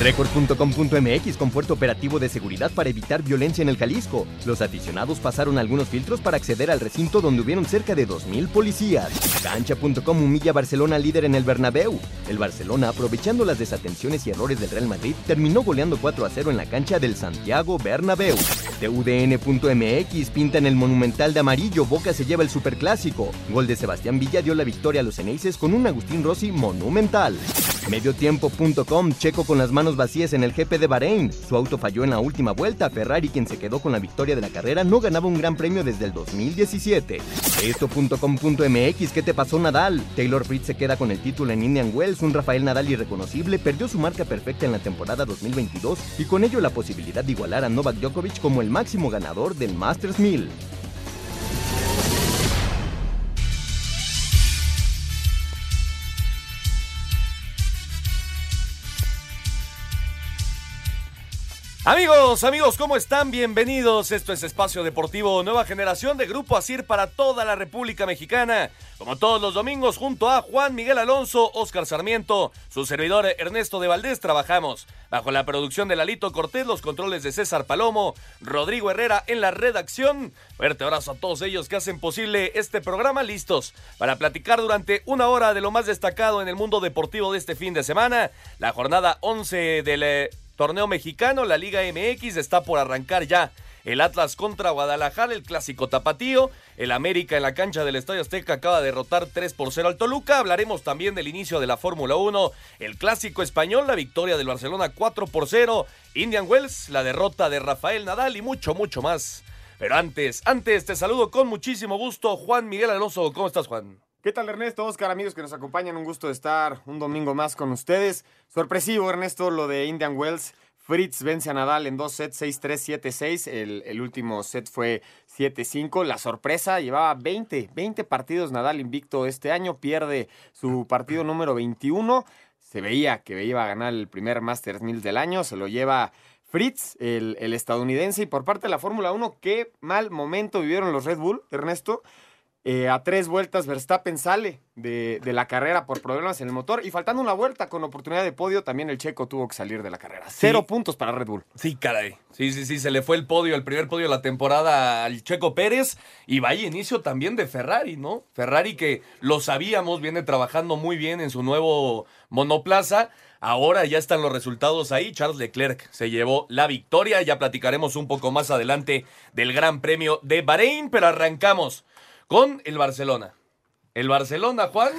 Record.com.mx con puerto operativo de seguridad para evitar violencia en el Jalisco. Los aficionados pasaron algunos filtros para acceder al recinto donde hubieron cerca de 2.000 policías. Cancha.com humilla a Barcelona líder en el Bernabéu. El Barcelona, aprovechando las desatenciones y errores del Real Madrid, terminó goleando 4 a 0 en la cancha del Santiago Bernabéu. TUDN.mx pinta en el Monumental de amarillo, Boca se lleva el Superclásico. Gol de Sebastián Villa dio la victoria a los Eneises con un Agustín Rossi monumental. Mediotiempo.com, Checo con las manos vacías en el GP de Bahrein. Su auto falló en la última vuelta. Ferrari, quien se quedó con la victoria de la carrera, no ganaba un gran premio desde el 2017. Esto.com.mx, ¿qué te pasó Nadal? Taylor Fritz se queda con el título en Indian Wells. Un Rafael Nadal irreconocible perdió su marca perfecta en la temporada 2022 y con ello la posibilidad de igualar a Novak Djokovic como el máximo ganador del Masters 1000. Amigos, amigos, ¿cómo están? Bienvenidos. Esto es Espacio Deportivo Nueva Generación de Grupo Asir para toda la República Mexicana. Como todos los domingos, junto a Juan Miguel Alonso, Oscar Sarmiento, su servidor Ernesto de Valdés, trabajamos bajo la producción de Lalito Cortés, los controles de César Palomo, Rodrigo Herrera en la redacción. Fuerte abrazo a todos ellos que hacen posible este programa, listos para platicar durante una hora de lo más destacado en el mundo deportivo de este fin de semana. La jornada 11 del torneo mexicano, la Liga MX está por arrancar ya. El Atlas contra Guadalajara, el clásico tapatío. El América en la cancha del Estadio Azteca acaba de derrotar 3 por 0 al Toluca. Hablaremos también del inicio de la Fórmula 1. El clásico español, la victoria del Barcelona 4 por 0. Indian Wells, la derrota de Rafael Nadal y mucho, mucho más. Pero antes, antes te saludo con muchísimo gusto, Juan Miguel Alonso. ¿Cómo estás, Juan? ¿Qué tal Ernesto? Oscar, amigos que nos acompañan, un gusto estar un domingo más con ustedes. Sorpresivo, Ernesto, lo de Indian Wells. Fritz vence a Nadal en dos sets, 6-3, 7-6. El, el, último set fue 7-5. La sorpresa, llevaba 20, 20 partidos Nadal invicto este año. Pierde su partido número 21. Se veía que iba a ganar el primer Masters 1000 del año. Se lo lleva Fritz, el, el estadounidense. Y por parte de la Fórmula 1, qué mal momento vivieron los Red Bull, Ernesto. Eh, a tres vueltas Verstappen sale de, de, la carrera por problemas en el motor y faltando una vuelta con oportunidad de podio también el checo tuvo que salir de la carrera. Cero puntos para Red Bull. Sí, caray. Sí, sí, sí, se le fue el podio, el primer podio de la temporada al checo Pérez y vaya inicio también de Ferrari, ¿no? Ferrari que lo sabíamos, viene trabajando muy bien en su nuevo monoplaza. Ahora ya están los resultados ahí. Charles Leclerc se llevó la victoria. Ya platicaremos un poco más adelante del Gran Premio de Bahrein, pero arrancamos con el Barcelona. El Barcelona, Juan,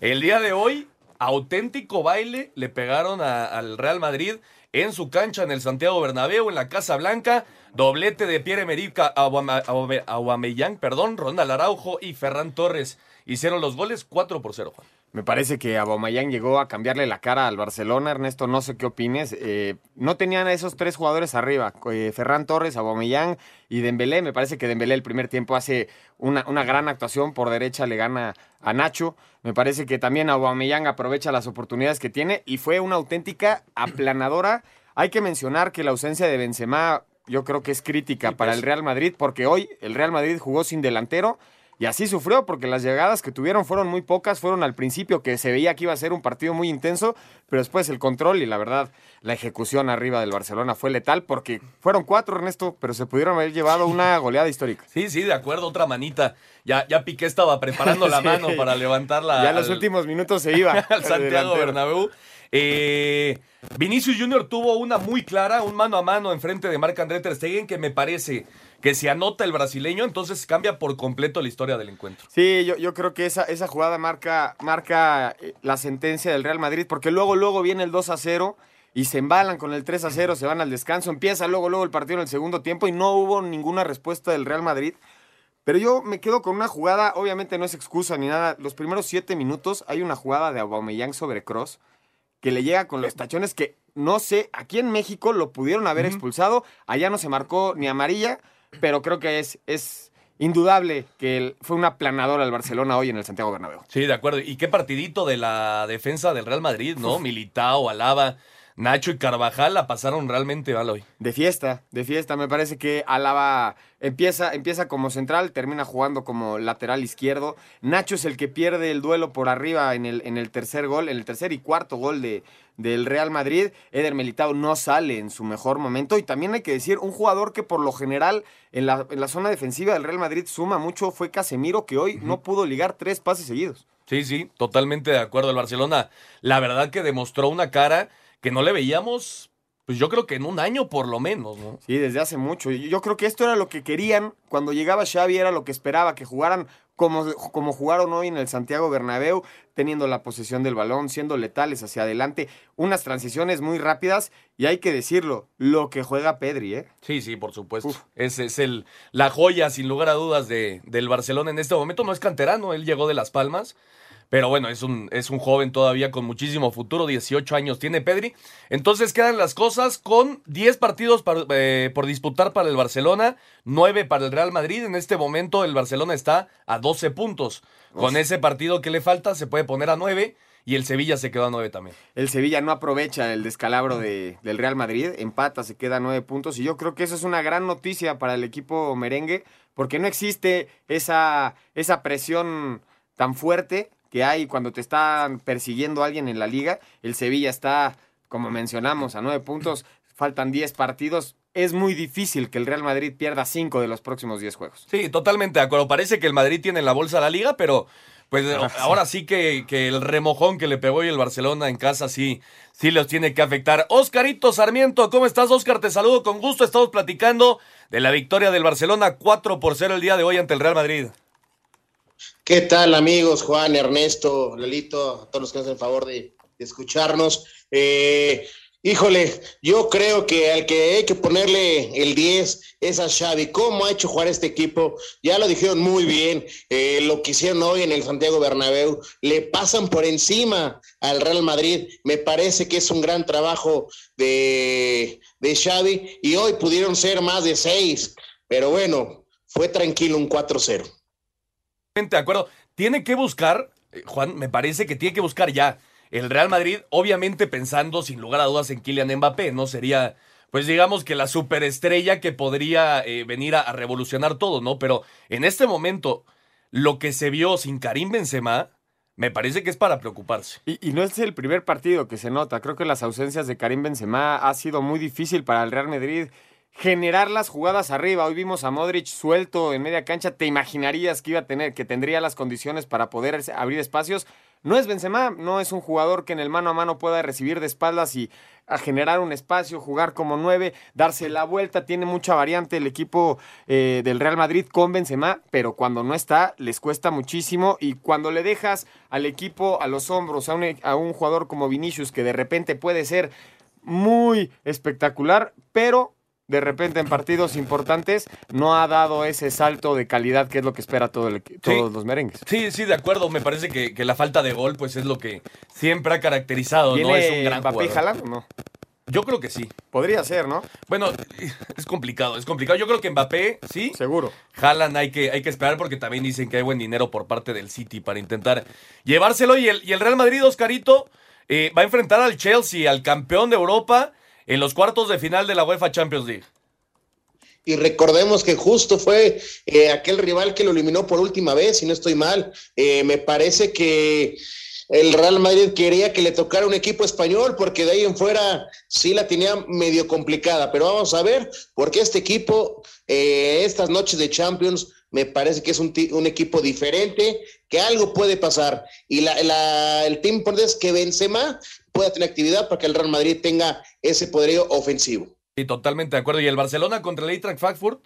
el día de hoy, auténtico baile le pegaron al Real Madrid en su cancha en el Santiago Bernabéu, en la Casa Blanca. Doblete de Pierre-Emerick Aubameyang, perdón, Ronald Araujo y Ferran Torres hicieron los goles 4 por 0, Juan. Me parece que Aubameyang llegó a cambiarle la cara al Barcelona. Ernesto, no sé qué opines. Eh, no tenían a esos tres jugadores arriba. Eh, Ferran Torres, Aubameyang y Dembélé. Me parece que Dembélé el primer tiempo hace una, una, gran actuación. Por derecha le gana a Nacho. Me parece que también Aubameyang aprovecha las oportunidades que tiene y fue una auténtica aplanadora. Hay que mencionar que la ausencia de Benzema yo creo que es crítica para el Real Madrid porque hoy el Real Madrid jugó sin delantero y así sufrió porque las llegadas que tuvieron fueron muy pocas, fueron al principio que se veía que iba a ser un partido muy intenso, pero después el control y la verdad la ejecución arriba del Barcelona fue letal porque fueron cuatro, Ernesto, pero se pudieron haber llevado una goleada histórica. Sí, sí, de acuerdo, otra manita. Ya, ya Piqué estaba preparando la sí. mano para levantarla. Ya en los últimos minutos se iba. al Santiago Bernabéu. Eh, Vinicius Junior tuvo una muy clara, un mano a mano enfrente de Marc André Ter Stegen que me parece que se anota el brasileño, entonces cambia por completo la historia del encuentro. Sí, yo, yo creo que esa, esa jugada marca, marca eh, la sentencia del Real Madrid, porque luego, luego viene el 2 a 0 y se embalan con el 3 a 0, se van al descanso, empieza luego, luego el partido en el segundo tiempo y no hubo ninguna respuesta del Real Madrid. Pero yo me quedo con una jugada, obviamente no es excusa ni nada. Los primeros siete minutos hay una jugada de Aubameyang sobre Cross que le llega con los tachones que no sé, aquí en México lo pudieron haber expulsado, allá no se marcó ni amarilla, pero creo que es, es indudable que fue una planadora al Barcelona hoy en el Santiago Bernabéu. Sí, de acuerdo. Y qué partidito de la defensa del Real Madrid, ¿no? Militao, Alaba, Nacho y Carvajal la pasaron realmente mal hoy. De fiesta, de fiesta. Me parece que Alaba empieza, empieza como central, termina jugando como lateral izquierdo. Nacho es el que pierde el duelo por arriba en el, en el tercer gol, en el tercer y cuarto gol de, del Real Madrid. Eder Militao no sale en su mejor momento. Y también hay que decir, un jugador que por lo general en la, en la zona defensiva del Real Madrid suma mucho fue Casemiro, que hoy no pudo ligar tres pases seguidos. Sí, sí, totalmente de acuerdo. El Barcelona, la verdad que demostró una cara que no le veíamos, pues yo creo que en un año por lo menos, ¿no? Sí, desde hace mucho. Yo creo que esto era lo que querían cuando llegaba Xavi, era lo que esperaba, que jugaran como, como jugaron hoy en el Santiago Bernabéu, teniendo la posesión del balón, siendo letales hacia adelante, unas transiciones muy rápidas y hay que decirlo, lo que juega Pedri, ¿eh? Sí, sí, por supuesto. Ese es el, la joya, sin lugar a dudas, de, del Barcelona en este momento. No es canterano, él llegó de Las Palmas. Pero bueno, es un, es un joven todavía con muchísimo futuro, 18 años tiene Pedri. Entonces quedan las cosas con 10 partidos par- eh, por disputar para el Barcelona, 9 para el Real Madrid. En este momento el Barcelona está a 12 puntos. Con ese partido que le falta se puede poner a 9 y el Sevilla se quedó a 9 también. El Sevilla no aprovecha el descalabro de- del Real Madrid, empata, se queda a nueve puntos y yo creo que eso es una gran noticia para el equipo merengue porque no existe esa, esa presión tan fuerte que hay cuando te están persiguiendo alguien en la liga. El Sevilla está, como mencionamos, a nueve puntos, faltan 10 partidos. Es muy difícil que el Real Madrid pierda cinco de los próximos 10 juegos. Sí, totalmente de acuerdo. Parece que el Madrid tiene en la bolsa la liga, pero pues ahora sí que, que el remojón que le pegó hoy el Barcelona en casa sí, sí los tiene que afectar. Oscarito Sarmiento, ¿cómo estás, Oscar? Te saludo con gusto. Estamos platicando de la victoria del Barcelona 4 por 0 el día de hoy ante el Real Madrid. ¿Qué tal amigos? Juan, Ernesto, Lelito, a todos los que hacen el favor de, escucharnos. Eh, híjole, yo creo que al que hay que ponerle el 10 es a Xavi. ¿Cómo ha hecho jugar este equipo? Ya lo dijeron muy bien, eh, lo que hicieron hoy en el Santiago Bernabéu. Le pasan por encima al Real Madrid. Me parece que es un gran trabajo de, de Xavi y hoy pudieron ser más de seis, pero bueno, fue tranquilo un 4-0. De acuerdo. Tiene que buscar, eh, Juan, me parece que tiene que buscar ya el Real Madrid, obviamente pensando sin lugar a dudas en Kylian Mbappé, ¿no? Sería, pues digamos que la superestrella que podría eh, venir a, revolucionar todo, ¿no? Pero en este momento, lo que se vio sin Karim Benzema, me parece que es para preocuparse. Y, y no es el primer partido que se nota. Creo que las ausencias de Karim Benzema ha sido muy difícil para el Real Madrid generar las jugadas arriba. Hoy vimos a Modric suelto en media cancha. ¿Te imaginarías que iba a tener, que tendría las condiciones para poder abrir espacios? No es Benzema, no es un jugador que en el mano a mano pueda recibir de espaldas y a generar un espacio, jugar como nueve, darse la vuelta. Tiene mucha variante el equipo eh, del Real Madrid con Benzema, pero cuando no está les cuesta muchísimo y cuando le dejas al equipo a los hombros a un, a un jugador como Vinicius que de repente puede ser muy espectacular, pero de repente en partidos importantes no ha dado ese salto de calidad que es lo que espera todo el, todos los merengues. Sí, sí, de acuerdo. Me parece que, que la falta de gol, pues es lo que siempre ha caracterizado, ¿no? ¿Viene Es un gran Mbappé jalando? No. Yo creo que sí. Podría ser, ¿no? Bueno, es complicado, es complicado. Yo creo que Mbappé, sí. Seguro. Jalan, hay que, hay que esperar porque también dicen que hay buen dinero por parte del City para intentar llevárselo. Y el, y el Real Madrid, Oscarito, eh, va a enfrentar al Chelsea, al campeón de Europa, en los cuartos de final de la UEFA Champions League. Y recordemos que justo fue eh, aquel rival que lo eliminó por última vez, si no estoy mal. Eh, me parece que el Real Madrid quería que le tocara un equipo español, porque de ahí en fuera sí la tenía medio complicada. Pero vamos a ver, porque este equipo, eh, estas noches de Champions, me parece que es un, equipo diferente, que algo puede pasar. Y la, el team importante es que Benzema pueda tener actividad para que el Real Madrid tenga ese poderío ofensivo. Sí, totalmente de acuerdo. Y el Barcelona contra el Eintracht Frankfurt.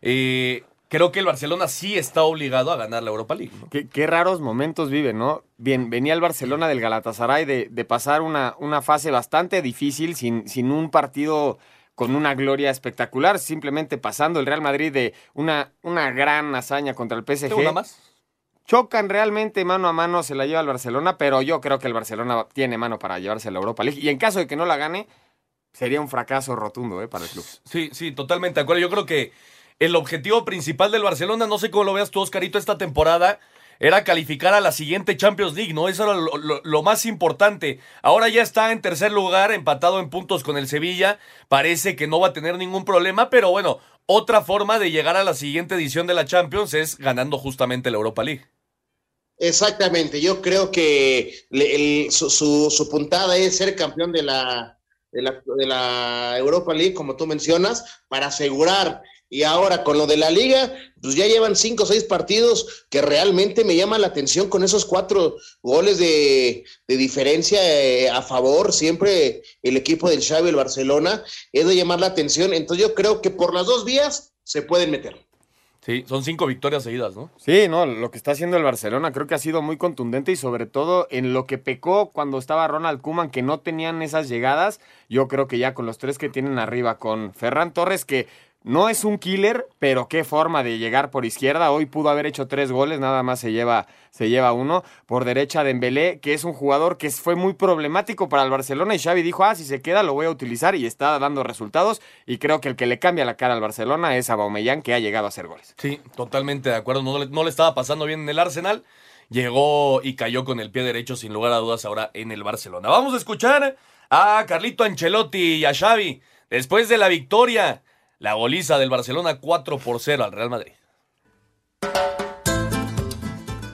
eh, creo que el Barcelona sí está obligado a ganar la Europa League. ¿no? Qué, qué raros momentos vive, ¿no? Bien, venía el Barcelona del Galatasaray de, de pasar una, una fase bastante difícil sin, sin un partido con una gloria espectacular, simplemente pasando el Real Madrid de una, una gran hazaña contra el PSG. ¿Una más? Chocan realmente mano a mano, se la lleva el Barcelona, pero yo creo que el Barcelona tiene mano para llevarse la Europa League. Y en caso de que no la gane, sería un fracaso rotundo ¿eh? para el club. Sí, sí, totalmente de acuerdo. Yo creo que el objetivo principal del Barcelona, no sé cómo lo veas tú, Oscarito, esta temporada, era calificar a la siguiente Champions League, ¿no? Eso era lo, lo- lo más importante. Ahora ya está en tercer lugar, empatado en puntos con el Sevilla. Parece que no va a tener ningún problema, pero bueno, otra forma de llegar a la siguiente edición de la Champions es ganando justamente la Europa League. Exactamente, yo creo que su, su- puntada es ser campeón de la Europa League, como tú mencionas, para asegurar. Y ahora con lo de la liga, pues ya llevan cinco o seis partidos que realmente me llaman la atención con esos cuatro goles de, de diferencia eh, a favor, siempre el equipo del Xavi, el Barcelona, es de llamar la atención. Entonces yo creo que por las dos vías se pueden meter. Sí, son cinco victorias seguidas, ¿no? Sí, no, lo que está haciendo el Barcelona creo que ha sido muy contundente y sobre todo en lo que pecó cuando estaba Ronald Koeman, que no tenían esas llegadas. Yo creo que ya con los tres que tienen arriba, con Ferran Torres, que no es un killer, pero qué forma de llegar por izquierda. Hoy pudo haber hecho tres goles, nada más se lleva, se lleva uno. Por derecha Dembélé, que es un jugador que fue muy problemático para el Barcelona y Xavi dijo, ah, si se queda lo voy a utilizar y está dando resultados. Y creo que el que le cambia la cara al Barcelona es Aubameyang, que ha llegado a hacer goles. Sí, totalmente de acuerdo. No le, no le estaba pasando bien en el Arsenal. Llegó y cayó con el pie derecho, sin lugar a dudas, ahora en el Barcelona. Vamos a escuchar a Carlito Ancelotti y a Xavi después de la victoria, la goliza del Barcelona 4 por 0 al Real Madrid.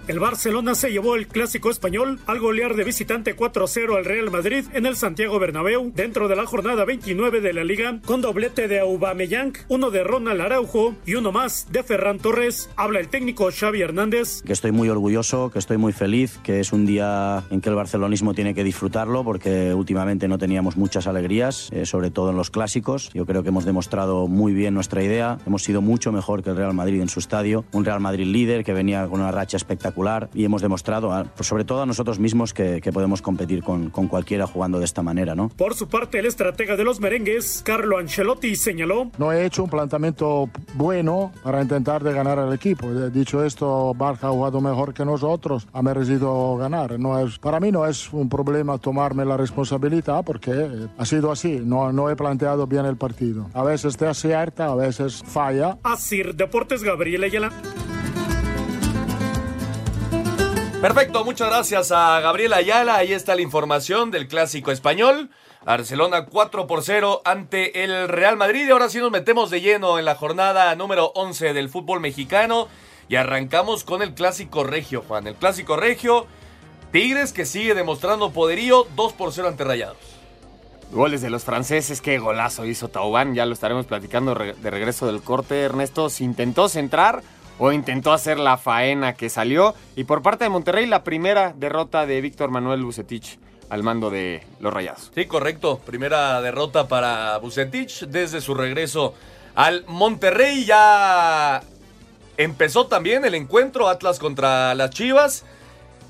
El Barcelona se llevó el clásico español al golear de visitante 4-0 al Real Madrid en el Santiago Bernabéu dentro de la jornada 29 de la liga con doblete de Aubameyang, uno de Ronald Araujo y uno más de Ferran Torres. Habla el técnico Xavi Hernández. que estoy muy orgulloso, que estoy muy feliz, que es un día en que el barcelonismo tiene que disfrutarlo porque últimamente no teníamos muchas alegrías, eh, sobre todo en los clásicos. Yo creo que hemos demostrado muy bien nuestra idea, hemos sido mucho mejor que el Real Madrid en su estadio, un Real Madrid líder que venía con una racha espectacular y hemos demostrado, a- pues sobre todo a nosotros mismos, que, que podemos competir con, con cualquiera jugando de esta manera, ¿no? Por su parte, el estratega de los merengues, Carlo Ancelotti, señaló No he hecho un planteamiento bueno para intentar de ganar al equipo. Eh, Dicho esto, Barca ha jugado mejor que nosotros, ha merecido ganar. No es, para mí no es un problema tomarme la responsabilidad porque eh, ha sido así. No, no he planteado bien el partido. A veces te acierta, a veces falla. Asir Deportes Gabriel Ayala. Perfecto, muchas gracias a Gabriel Ayala. Ahí está la información del clásico español. Barcelona 4 por 0 ante el Real Madrid. Y ahora sí nos metemos de lleno en la jornada número 11 del fútbol mexicano. Y arrancamos con el clásico regio, Juan. El clásico regio. Tigres que sigue demostrando poderío 2 por 0 ante Rayados. Goles de los franceses, qué golazo hizo Taubán, ya lo estaremos platicando de regreso del corte. Ernesto se intentó centrar o intentó hacer la faena que salió. Y por parte de Monterrey, la primera derrota de Víctor Manuel Bucetich al mando de los Rayados. Sí, correcto. Primera derrota para Bucetich desde su regreso al Monterrey. Ya empezó también el encuentro Atlas contra las Chivas.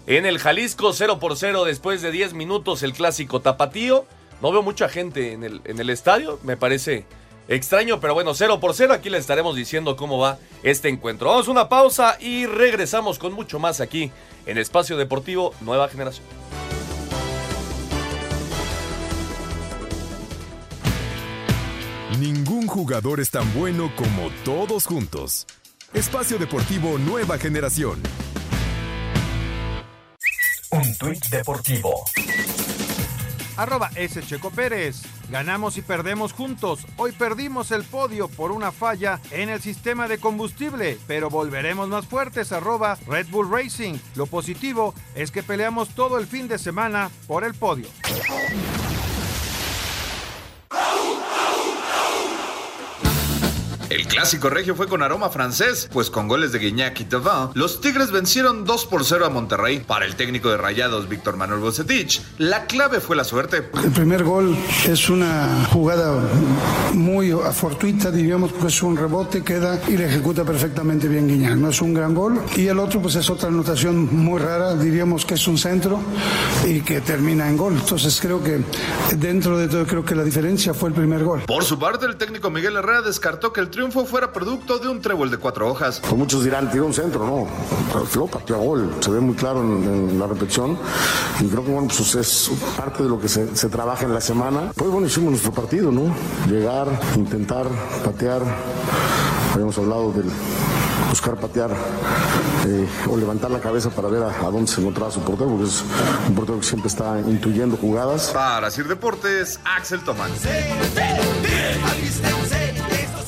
En el Jalisco 0 por 0 después de 10 minutos el clásico tapatío. No veo mucha gente en el, en el estadio, me parece extraño, pero bueno, 0 por 0. Aquí le estaremos diciendo cómo va este encuentro. Vamos a una pausa y regresamos con mucho más aquí en Espacio Deportivo Nueva Generación. Ningún jugador es tan bueno como todos juntos. Espacio Deportivo Nueva Generación. Un tuit deportivo. Arroba S. Checo Pérez. Ganamos y perdemos juntos. Hoy perdimos el podio por una falla en el sistema de combustible, pero volveremos más fuertes. Arroba Red Bull Racing. Lo positivo es que peleamos todo el fin de semana por el podio. El clásico regio fue con aroma francés, pues con goles de Guiñac y Thauvin, los Tigres vencieron 2 por 0 a Monterrey. Para el técnico de Rayados, Víctor Manuel Bocetich, la clave fue la suerte. El primer gol es una jugada muy fortuita, diríamos, que es un rebote, queda y le ejecuta perfectamente bien Guiñac. No es un gran gol. Y el otro, pues es otra anotación muy rara, diríamos que es un centro y que termina en gol. Entonces creo que dentro de todo, creo que la diferencia fue el primer gol. Por su parte, el técnico Miguel Herrera descartó que el triunfo fuera producto de un trébol de cuatro hojas. Pues muchos dirán, tiró un centro, no, pero pateó gol, se ve muy claro en, la repetición y creo que bueno, pues es parte de lo que se, se trabaja en la semana. Pues bueno, hicimos nuestro partido, ¿no? Llegar, intentar patear, habíamos hablado del buscar patear eh, o levantar la cabeza para ver a, dónde se encontraba su portero, porque es un portero que siempre está intuyendo jugadas. Para Sir Deportes, Axel Tomán.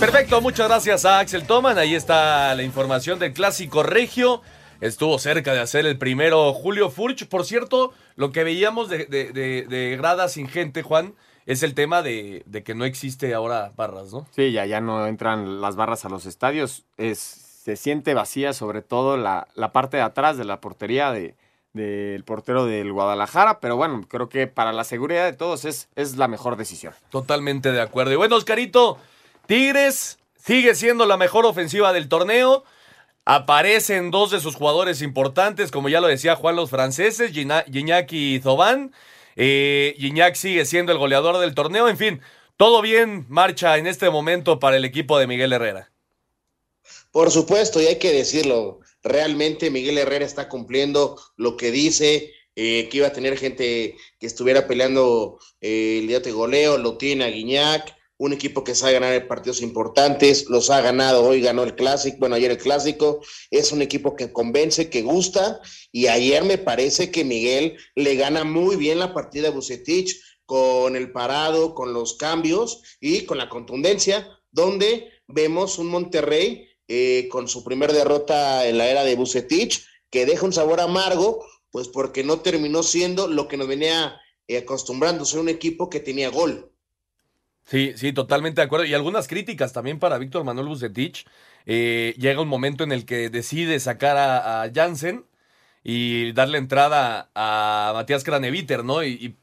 Perfecto, muchas gracias a Axel Toman. Ahí está la información del clásico regio. Estuvo cerca de hacer el primero Julio Furch. Por cierto, lo que veíamos de, de, grada sin gente, Juan, es el tema de, que no existe ahora barras, ¿no? Sí, ya, ya no entran las barras a los estadios. Es, se siente vacía, sobre todo la, la parte de atrás de la portería de, del portero del Guadalajara, pero bueno, creo que para la seguridad de todos es, es la mejor decisión. Totalmente de acuerdo. Y bueno, Oscarito, Tigres sigue siendo la mejor ofensiva del torneo. Aparecen dos de sus jugadores importantes, como ya lo decía Juan, los franceses, Gignac y Zobán. Eh, sigue siendo el goleador del torneo. En fin, todo bien marcha en este momento para el equipo de Miguel Herrera. Por supuesto, y hay que decirlo, realmente Miguel Herrera está cumpliendo lo que dice, eh, que iba a tener gente que estuviera peleando eh, el día de goleo, lo tiene a Guiñac, un equipo que sabe ganar partidos importantes, los ha ganado, hoy ganó el clásico, bueno, ayer el clásico, es un equipo que convence, que gusta, y ayer me parece que Miguel le gana muy bien la partida a Bucetich con el parado, con los cambios y con la contundencia, donde vemos un Monterrey eh, con su primer derrota en la era de Bucetich, que deja un sabor amargo, pues porque no terminó siendo lo que nos venía eh, acostumbrando, ser un equipo que tenía gol. Sí, sí, totalmente de acuerdo. Y algunas críticas también para Víctor Manuel Bucetich. Eh, llega un momento en el que decide sacar a, a Jansen y darle entrada a Matías Craneviter, ¿no? y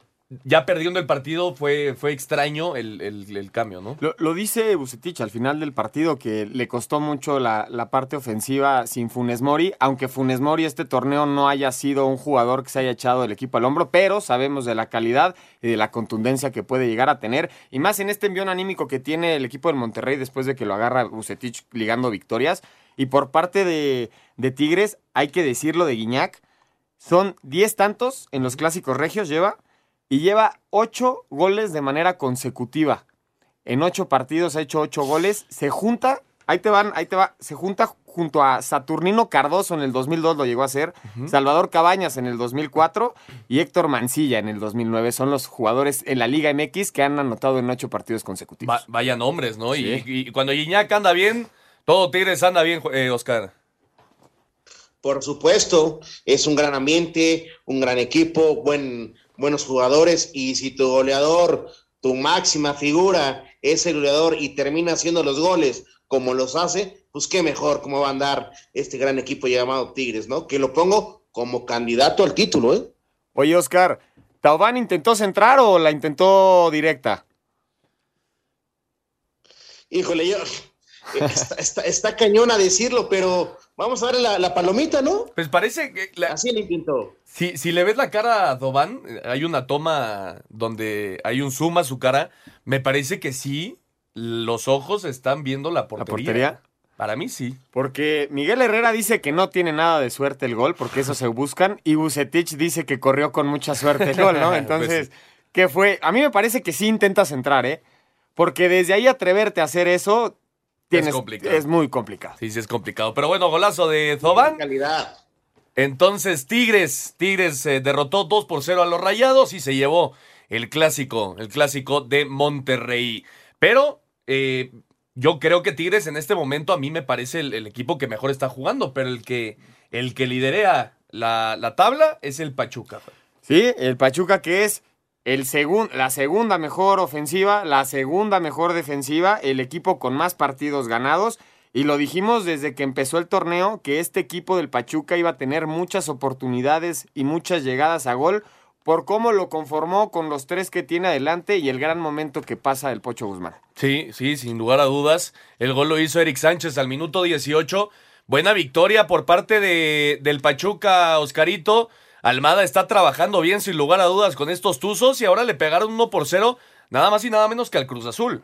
ya perdiendo el partido fue, fue extraño el, cambio, ¿no? Lo, dice Bucetich al final del partido que le costó mucho la, parte ofensiva sin Funes Mori, aunque Funes Mori este torneo no haya sido un jugador que se haya echado el equipo al hombro, pero sabemos de la calidad y de la contundencia que puede llegar a tener, y más en este envión anímico que tiene el equipo del Monterrey después de que lo agarra Bucetich ligando victorias. Y por parte de, de Tigres, hay que decirlo de Guiñac, son 10 tantos en los clásicos regios, lleva y lleva ocho goles de manera consecutiva. En ocho partidos ha hecho ocho goles. Se junta, ahí te van, ahí te va, se junta junto a Saturnino Cardoso en el 2002 lo llegó a hacer, Salvador Cabañas en el 2004 y Héctor Mancilla en el 2009. Son los jugadores en la Liga MX que han anotado en ocho partidos consecutivos. vaya nombres, ¿no? Y, cuando Guiñac anda bien, todo Tigres anda bien, eh, Oscar. Por supuesto, es un gran ambiente, un gran equipo, buen, buenos jugadores y si tu goleador, tu máxima figura es el goleador y termina haciendo los goles como los hace, pues qué mejor cómo va a andar este gran equipo llamado Tigres, ¿no? Que lo pongo como candidato al título, ¿eh? Oye, Oscar, ¿Taubán intentó centrar o la intentó directa? Híjole, yo, está, está, cañón a decirlo, pero vamos a darle la, palomita, ¿no? Pues parece que... Así le intentó. Si, si le ves la cara a Doban, hay una toma donde hay un zoom a su cara, me parece que sí, los ojos están viendo la portería. ¿La portería? Para mí sí. Porque Miguel Herrera dice que no tiene nada de suerte el gol, porque eso se buscan, y Bucetich dice que corrió con mucha suerte el gol, ¿no? Pues Entonces, ¿qué fue? A mí me parece que sí intentas entrar, ¿eh? Porque desde ahí atreverte a hacer eso, es, complicado. es muy complicado. Sí, sí, es complicado. Pero bueno, golazo de Zoban. Calidad. Entonces, Tigres, Tigres eh, derrotó 2 por 0 a los Rayados y se llevó el clásico, el clásico de Monterrey. Pero eh, yo creo que Tigres en este momento a mí me parece el, equipo que mejor está jugando, pero el que, el que liderea la, la tabla es el Pachuca. Sí, el Pachuca que es el la segunda mejor ofensiva, la segunda mejor defensiva, el equipo con más partidos ganados. Y lo dijimos desde que empezó el torneo, que este equipo del Pachuca iba a tener muchas oportunidades y muchas llegadas a gol por cómo lo conformó con los tres que tiene adelante y el gran momento que pasa el Pocho Guzmán. Sí, sí, sin lugar a dudas. El gol lo hizo Eric Sánchez al minuto 18. Buena victoria por parte de, del Pachuca, Oscarito. Almada está trabajando bien, sin lugar a dudas, con estos Tuzos y ahora le pegaron 1 por 0, nada más y nada menos que al Cruz Azul.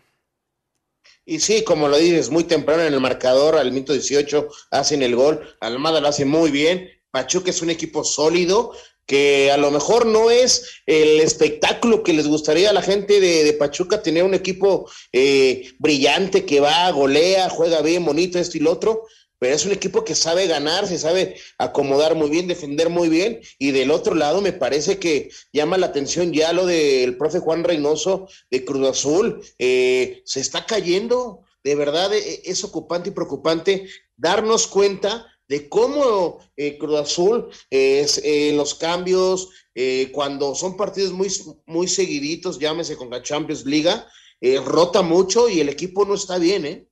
Y sí, como lo dices, muy temprano en el marcador, al minuto 18 hacen el gol. Almada lo hace muy bien. Pachuca es un equipo sólido que a lo mejor no es el espectáculo que les gustaría a la gente de, de Pachuca tener un equipo eh, brillante que va, golea, juega bien, bonito, esto y lo otro, pero es un equipo que sabe ganar, se sabe acomodar muy bien, defender muy bien, y del otro lado me parece que llama la atención ya lo del profe Juan Reynoso de Cruz Azul, eh, se está cayendo, de verdad eh, es ocupante y preocupante darnos cuenta de cómo eh, Cruz Azul es eh, los cambios, eh, cuando son partidos muy, muy seguiditos, llámese con la Champions Liga, eh, rota mucho y el equipo no está bien, ¿eh?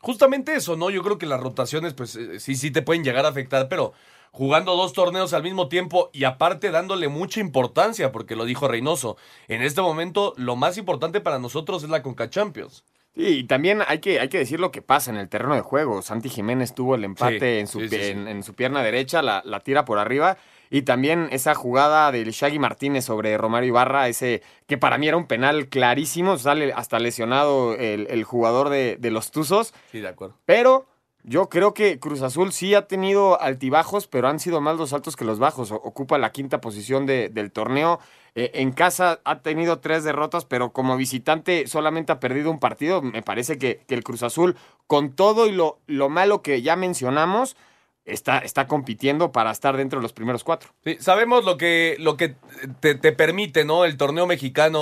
Justamente eso, ¿no? Yo creo que las rotaciones, pues eh, sí, sí te pueden llegar a afectar, pero jugando dos torneos al mismo tiempo y aparte dándole mucha importancia, porque lo dijo Reynoso, en este momento lo más importante para nosotros es la Conca Champions. Sí, y también hay que, hay que decir lo que pasa en el terreno de juego. Santi Jiménez tuvo el empate Sí, en, su, sí, sí. En, en su pierna derecha, la, la tira por arriba. Y también esa jugada del Shaggy Martínez sobre Romario Ibarra, ese que para mí era un penal clarísimo, sale hasta lesionado el, el jugador de, de los Tuzos. Sí, de acuerdo. Pero yo creo que Cruz Azul sí ha tenido altibajos, pero han sido más los altos que los bajos. Ocupa la quinta posición de- del torneo. Eh, en casa ha tenido tres derrotas, pero como visitante solamente ha perdido un partido. Me parece que, que el Cruz Azul, con todo y lo, lo malo que ya mencionamos, está, está compitiendo para estar dentro de los primeros cuatro. Sí, sabemos lo que, lo que te, te permite, ¿no? El torneo mexicano,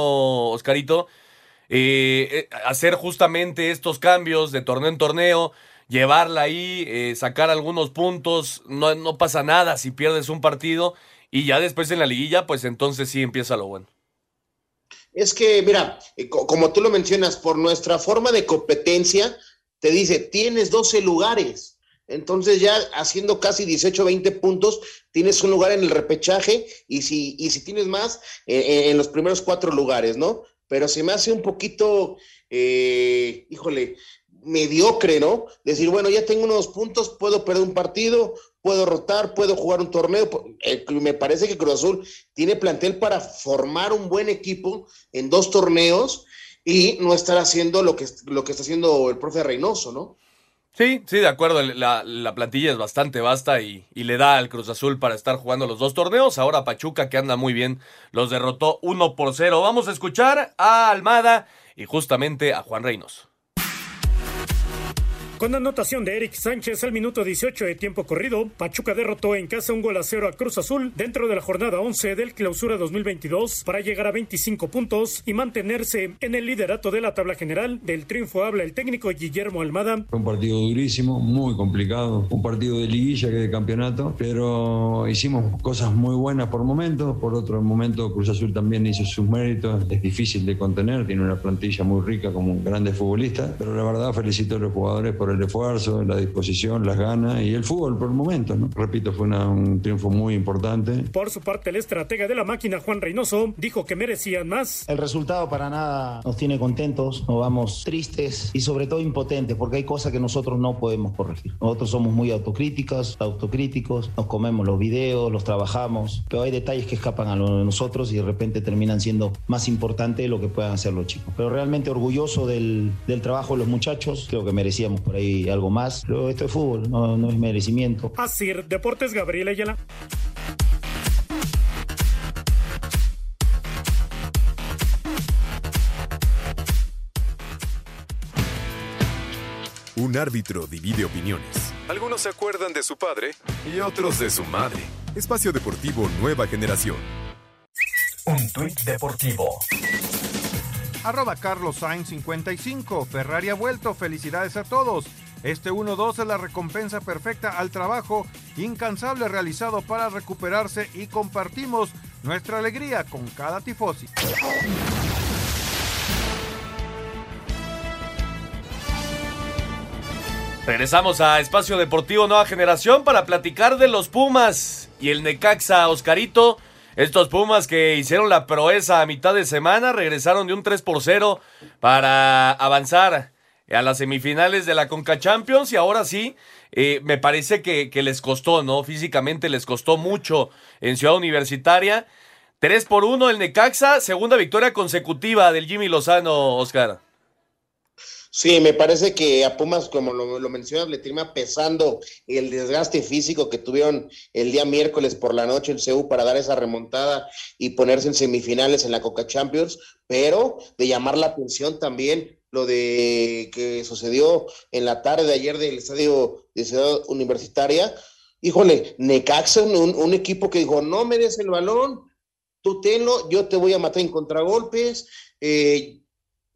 Oscarito, eh, eh, hacer justamente estos cambios de torneo en torneo, llevarla ahí, eh, sacar algunos puntos, no, no pasa nada si pierdes un partido y ya después en la liguilla, pues entonces sí empieza lo bueno. Es que, mira, co- como tú lo mencionas, por nuestra forma de competencia, te dice, tienes 12 lugares. Entonces ya haciendo casi 18, 20 puntos, tienes un lugar en el repechaje y si, y si tienes más, eh, eh, en los primeros cuatro lugares, ¿no? Pero se me hace un poquito, eh, híjole, mediocre, ¿no? Decir, bueno, ya tengo unos puntos, puedo perder un partido, puedo rotar, puedo jugar un torneo. Me parece que Cruz Azul tiene plantel para formar un buen equipo en dos torneos y no estar haciendo lo que, lo que está haciendo el profe Reynoso, ¿no? Sí, sí, de acuerdo. La, la plantilla es bastante vasta y, y le da al Cruz Azul para estar jugando los dos torneos. Ahora Pachuca, que anda muy bien, los derrotó 1 por 0. Vamos a escuchar a Almada y justamente a Juan Reynos. Con anotación de Eric Sánchez al minuto 18 de tiempo corrido, Pachuca derrotó en casa un gol a cero a Cruz Azul dentro de la jornada 11 del Clausura 2022 para llegar a 25 puntos y mantenerse en el liderato de la tabla general. Del triunfo habla el técnico Guillermo Almada. Un partido durísimo, muy complicado, un partido de liguilla que de campeonato, pero hicimos cosas muy buenas por momentos, por otro momento Cruz Azul también hizo sus méritos, es difícil de contener, tiene una plantilla muy rica como grandes futbolistas, pero la verdad felicito a los jugadores por el esfuerzo, la disposición, las ganas y el fútbol por momentos, ¿no? Repito, fue una- un triunfo muy importante. Por su parte, el estratega de la máquina, Juan Reynoso, dijo que merecían más. El resultado para nada nos tiene contentos, nos vamos tristes y sobre todo impotentes porque hay cosas que nosotros no podemos corregir. Nosotros somos muy autocríticos, autocríticos, nos comemos los videos, los trabajamos, pero hay detalles que escapan a lo de nosotros y de repente terminan siendo más importantes de lo que puedan hacer los chicos. Pero realmente orgulloso del, del trabajo de los muchachos, creo que merecíamos por ahí algo más, pero esto es fútbol, no, no es merecimiento. Asir Deportes Gabriel Ayala. Un árbitro divide opiniones. Algunos se acuerdan de su padre y otros de su madre. Espacio Deportivo Nueva Generación. Un tuit deportivo. Arroba Carlos Sainz 55. Ferrari ha vuelto. Felicidades a todos. Este 1-2 es la recompensa perfecta al trabajo incansable realizado para recuperarse y compartimos nuestra alegría con cada tifosi. Regresamos a Espacio Deportivo Nueva Generación para platicar de los Pumas y el Necaxa Oscarito. Estos Pumas que hicieron la proeza a mitad de semana regresaron de un 3 por 0 para avanzar a las semifinales de la Conca Champions y ahora sí, eh, me parece que, que, les costó, ¿no? Físicamente les costó mucho en Ciudad Universitaria. 3 por 1 el Necaxa, segunda victoria consecutiva del Jimmy Lozano, Oscar. Sí, me parece que a Pumas, como lo, lo, mencionas, le termina pesando el desgaste físico que tuvieron el día miércoles por la noche en CEU para dar esa remontada y ponerse en semifinales en la Coca Champions, pero de llamar la atención también lo de que sucedió en la tarde de ayer del estadio de Ciudad Universitaria. Híjole, Necaxa, un, un equipo que dijo, no me des el balón, tú tenlo, yo te voy a matar en contragolpes. Eh,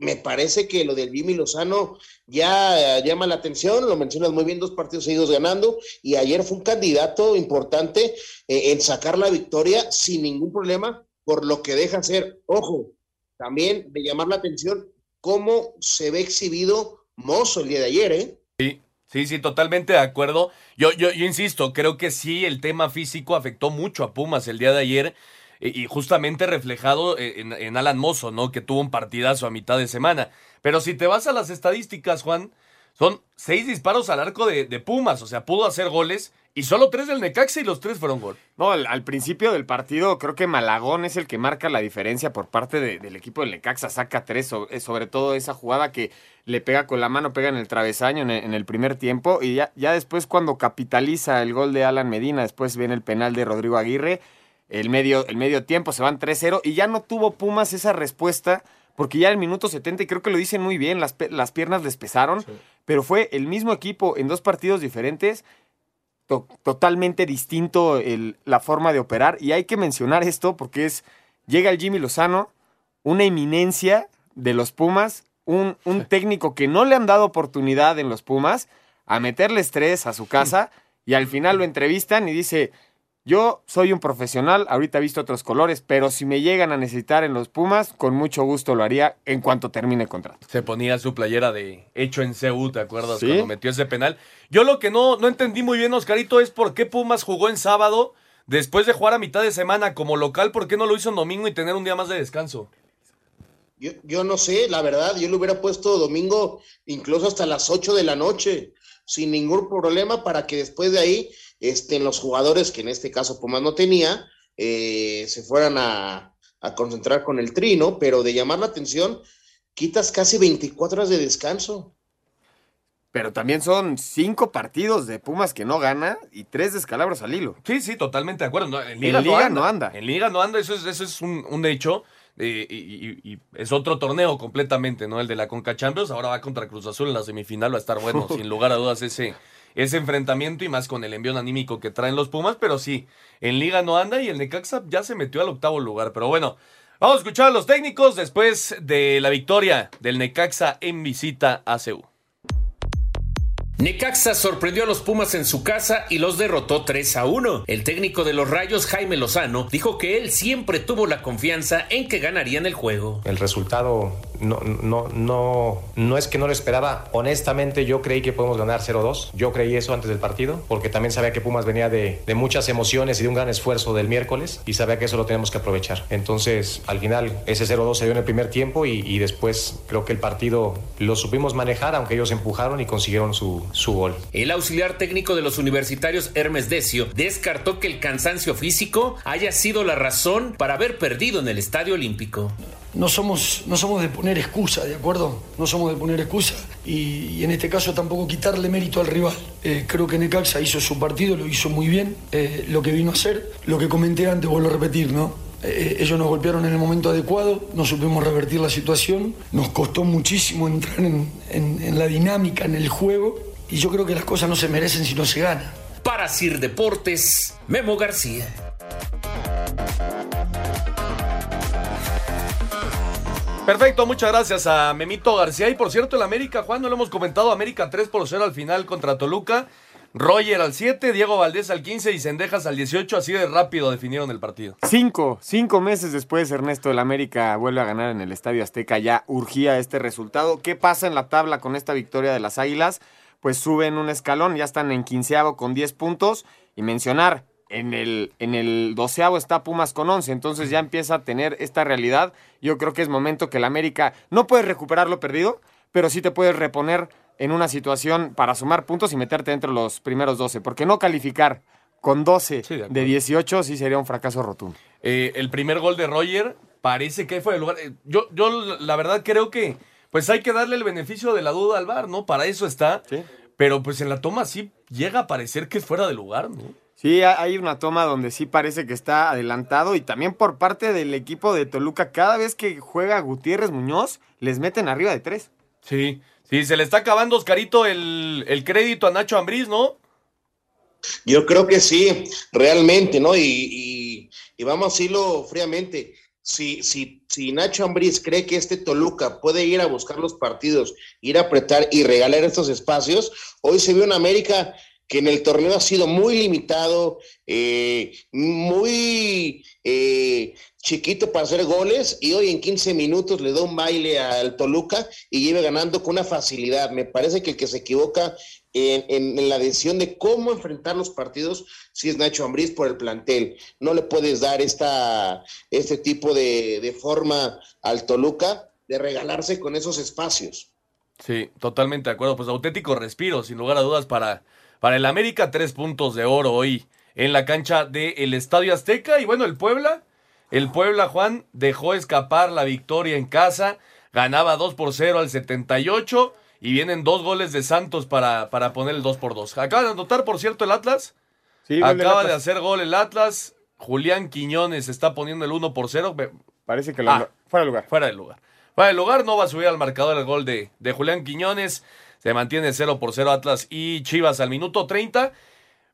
me parece que lo del Vimi Lozano ya llama la atención, lo mencionas muy bien, dos partidos seguidos ganando, y ayer fue un candidato importante eh, en sacar la victoria sin ningún problema, por lo que deja ser, ojo, también de llamar la atención cómo se ve exhibido Mozo el día de ayer, ¿eh? Sí. Sí, sí, totalmente de acuerdo. Yo, yo, yo insisto, creo que sí, el tema físico afectó mucho a Pumas el día de ayer y justamente reflejado en, en, Alan Mozo, ¿no? Que tuvo un partidazo a mitad de semana. Pero si te vas a las estadísticas, Juan, son seis disparos al arco de, Pumas, o sea, pudo hacer goles y solo tres del Necaxa y los tres fueron gol. No, al, principio del partido creo que Malagón es el que marca la diferencia por parte de, del equipo del Necaxa, saca tres, sobre, sobre, todo esa jugada que le pega con la mano, pega en el travesaño en el, en el primer tiempo y ya, ya después cuando capitaliza el gol de Alan Medina, después viene el penal de Rodrigo Aguirre el medio, el medio tiempo, se van 3-0 y ya no tuvo Pumas esa respuesta porque ya en el minuto 70, y creo que lo dicen muy bien, las, las piernas les pesaron, sí. pero fue el mismo equipo en dos partidos diferentes, to totalmente distinto el, la forma de operar y hay que mencionar esto porque es, llega el Jimmy Lozano, una eminencia de los Pumas, un, un técnico que no le han dado oportunidad en los Pumas a meterle estrés a su casa y al final lo entrevistan y dice yo soy un profesional, ahorita he visto otros colores, pero si me llegan a necesitar en los Pumas, con mucho gusto lo haría en cuanto termine el contrato. Se ponía su playera de hecho en CEU, ¿te acuerdas? ¿Sí? Cuando metió ese penal. Yo lo que no, no entendí muy bien, Oscarito, es por qué Pumas jugó en sábado después de jugar a mitad de semana como local, ¿por qué no lo hizo en domingo y tener un día más de descanso? Yo, yo no sé, la verdad, yo lo hubiera puesto domingo incluso hasta las 8 de la noche, sin ningún problema, para que después de ahí este, los jugadores, que en este caso Pumas no tenía, eh, se fueran a, a, concentrar con el trino, pero de llamar la atención, quitas casi 24 horas de descanso. Pero también son cinco partidos de Pumas que no gana y tres descalabros al hilo. Sí, sí, totalmente de acuerdo. No, en Liga, en Liga no, no, anda. En Liga no anda, eso es, eso es un, un hecho. Eh, y, y, y, es otro torneo completamente, ¿no? El de la Conca Champions. Ahora va contra Cruz Azul en la semifinal. Va a estar bueno, sin lugar a dudas, ese, ese enfrentamiento y más con el envío anímico que traen los Pumas, pero sí, en liga no anda y el Necaxa ya se metió al octavo lugar, pero bueno, vamos a escuchar a los técnicos después de la victoria del Necaxa en visita a CEU. Necaxa sorprendió a los Pumas en su casa y los derrotó 3 a 1. El técnico de los Rayos, Jaime Lozano, dijo que él siempre tuvo la confianza en que ganarían el juego. El resultado no, no, no, no es que no lo esperaba. Honestamente, yo creí que podemos ganar 0-2. Yo creí eso antes del partido, porque también sabía que Pumas venía de, de, muchas emociones y de un gran esfuerzo del miércoles y sabía que eso lo tenemos que aprovechar. Entonces, al final, ese 0-2 se dio en el primer tiempo y, después creo que el partido lo supimos manejar, aunque ellos empujaron y consiguieron su, su gol. El auxiliar técnico de los universitarios Hermes Decio descartó que el cansancio físico haya sido la razón para haber perdido en el Estadio Olímpico. No somos, no somos de poner excusa, ¿de acuerdo? No somos de poner excusa y, en este caso tampoco quitarle mérito al rival. Eh, creo que Necaxa hizo su partido, lo hizo muy bien, eh, lo que vino a hacer, lo que comenté antes, vuelvo a repetir, ¿no? Eh, ellos nos golpearon en el momento adecuado, no supimos revertir la situación, nos costó muchísimo entrar en, en, en la dinámica, en el juego y yo creo que las cosas no se merecen si no se gana. Para Sir Deportes, Memo García. Perfecto, muchas gracias a Memito García. Y por cierto, el América, Juan, no lo hemos comentado, América 3 por 0 al final contra Toluca. Roger al 7, Diego Valdés al 15 y Sendejas al 18. Así de rápido definieron el partido. Cinco, cinco meses después, Ernesto, el América vuelve a ganar en el Estadio Azteca. Ya urgía este resultado. ¿Qué pasa en la tabla con esta victoria de las Águilas? Pues suben un escalón, ya están en quinceavo con 10 puntos. Y mencionar, en el, en el doceavo está Pumas con 11, entonces ya empieza a tener esta realidad. Yo creo que es momento que el América no puede recuperar lo perdido, pero sí te puedes reponer en una situación para sumar puntos y meterte dentro de los primeros 12, porque no calificar con 12 de, 18 sí sería un fracaso rotundo. Eh, el primer gol de Roger parece que fue el lugar. eh, Yo, yo la verdad creo que pues hay que darle el beneficio de la duda al VAR, ¿no? Para eso está. Pero pues en la toma sí llega a parecer que es fuera de lugar, ¿no? Sí, ha- hay una toma donde sí parece que está adelantado y también por parte del equipo de Toluca, cada vez que juega Gutiérrez Muñoz, les meten arriba de tres. Sí, sí, se le está acabando, Oscarito, el, el crédito a Nacho Ambriz, ¿no? Yo creo que sí, realmente, ¿no? Y, y- y vamos a decirlo fríamente. Si, si, si Nacho Ambriz cree que este Toluca puede ir a buscar los partidos, ir a apretar y regalar estos espacios, hoy se vio en América que en el torneo ha sido muy limitado, eh, muy eh, chiquito para hacer goles y hoy en 15 minutos le da un baile al Toluca y lleva ganando con una facilidad. Me parece que el que se equivoca en, la decisión de cómo enfrentar los partidos si es Nacho Ambriz por el plantel. No le puedes dar esta, este tipo de forma al Toluca de regalarse con esos espacios. Sí, totalmente de acuerdo. Pues auténtico respiro, sin lugar a dudas, para, para el América. Tres puntos de oro hoy en la cancha del Estadio Azteca. Y bueno, el Puebla, el Puebla, Juan, dejó escapar la victoria en casa. Ganaba 2 por 0 al 78. Y vienen dos goles de Santos para, para poner el 2 por 2. Acaba de anotar, por cierto, el Atlas. Sí, Acaba de hacer gol el Atlas. Julián Quiñones está poniendo el 1 por 0. Parece que lo- Ah, fuera de lugar. Fuera de lugar. Fuera de lugar, no va a subir al marcador el gol de, de Julián Quiñones. Se mantiene 0 por 0 Atlas y Chivas al minuto 30.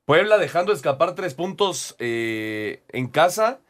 Puebla dejando escapar tres puntos eh, en casa.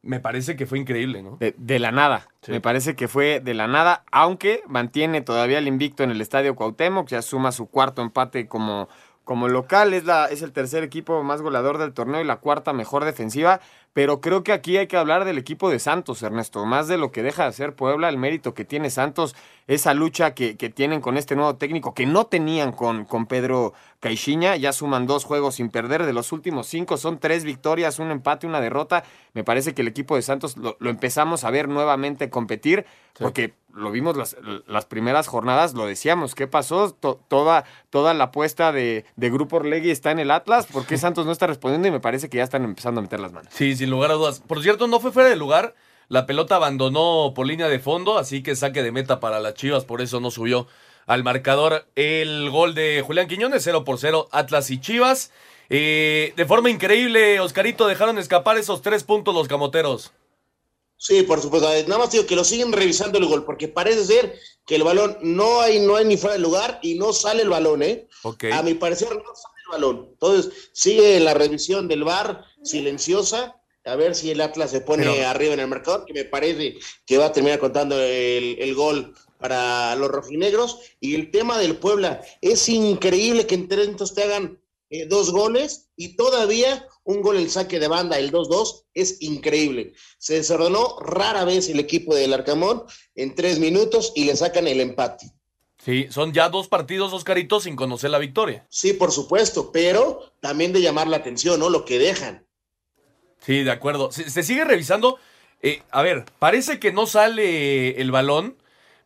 Me parece que fue increíble, ¿no? De, de la nada. Me parece que fue de la nada, aunque mantiene todavía el invicto en el Estadio Cuauhtémoc, ya suma su cuarto empate como, como local, es, la, es el tercer equipo más goleador del torneo y la cuarta mejor defensiva, pero creo que aquí hay que hablar del equipo de Santos, Ernesto, más de lo que deja de hacer Puebla, el mérito que tiene Santos, esa lucha que, que tienen con este nuevo técnico que no tenían con, con Pedro Caixinha, ya suman dos juegos sin perder, de los últimos cinco son tres victorias, un empate, una derrota, me parece que el equipo de Santos lo, lo empezamos a ver nuevamente competir, porque lo vimos las, las primeras jornadas, lo decíamos, ¿qué pasó? To- toda, toda la apuesta de, de Grupo Orlegui está en el Atlas, ¿por qué Santos no está respondiendo? Y me parece que ya están empezando a meter las manos. Sí, sin lugar a dudas. Por cierto, no fue fuera de lugar. La pelota abandonó por línea de fondo, así que saque de meta para las Chivas, por eso no subió al marcador el gol de Julián Quiñones, 0 por 0, Atlas y Chivas. Eh, de forma increíble, Oscarito, dejaron escapar esos tres puntos los camoteros. Sí, por supuesto. Nada más digo que lo siguen revisando el gol, porque parece ser que el balón no hay, no hay ni fuera de lugar y no sale el balón, ¿eh? A mi parecer no sale el balón. Entonces, sigue la revisión del VAR silenciosa, a ver si el Atlas se pone Pero- arriba en el marcador, que me parece que va a terminar contando el, el gol para los rojinegros. Y el tema del Puebla, es increíble que entre estos te hagan eh, dos goles y todavía un gol el saque de banda, el 2-2, es increíble. Se desordenó rara vez el equipo del Arcamón en tres minutos y le sacan el empate. Sí, son ya dos partidos, Oscarito, sin conocer la victoria. Sí, por supuesto, pero también de llamar la atención, ¿no? Lo que dejan. Sí, de acuerdo. Se, se sigue revisando. Eh, a ver, parece que no sale el balón,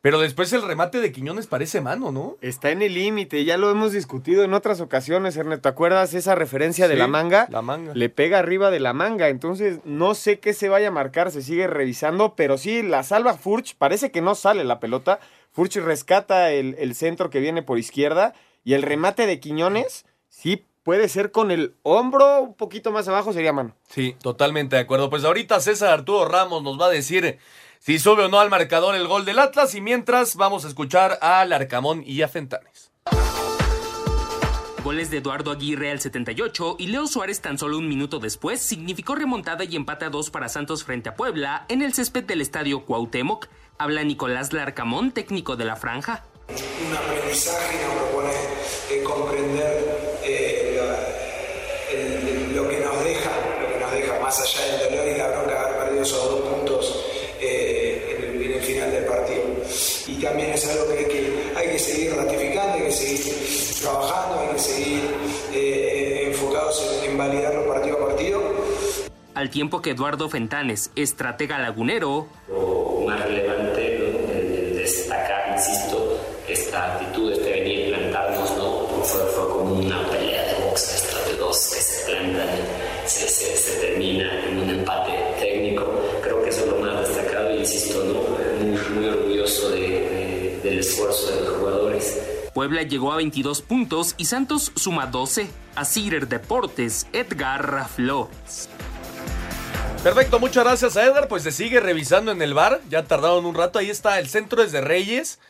pero después el remate de Quiñones parece mano, ¿no? Está en el límite, ya lo hemos discutido en otras ocasiones, Ernesto. ¿Te acuerdas esa referencia de la manga? la manga. Le pega arriba de la manga, entonces no sé qué se vaya a marcar, se sigue revisando, pero sí, la salva Furch, parece que no sale la pelota. Furch rescata el, el centro que viene por izquierda y el remate de Quiñones, sí puede ser con el hombro un poquito más abajo, sería mano. Sí, totalmente de acuerdo. Pues ahorita César Arturo Ramos nos va a decir si sube o no al marcador el gol del Atlas y mientras vamos a escuchar al Arcamón y a Fentanes. Goles de Eduardo Aguirre al 78 y Leo Suárez tan solo un minuto después significó remontada y empate a dos para Santos frente a Puebla en el césped del estadio Cuauhtémoc. Habla Nicolás Larcamón, técnico de la franja. un aprendizaje propone eh, comprender Al tiempo que Eduardo Fentanes, estratega lagunero, lo más relevante ¿no? el, el destacar, insisto, esta actitud, este venir plantarnos, ¿no? Fue, fue como una pelea de box, esto de dos que se plantan, se, se, se, termina en un empate técnico. Creo que eso es lo más destacado y insisto, ¿no? Muy, muy orgulloso de, de, del esfuerzo de los jugadores. Puebla llegó a 22 puntos y Santos suma 12. A Cider Deportes, Edgar Flores. Perfecto, muchas gracias a Edgar. Pues se sigue revisando en el bar. Ya tardaron un rato. Ahí está el centro es de Reyes.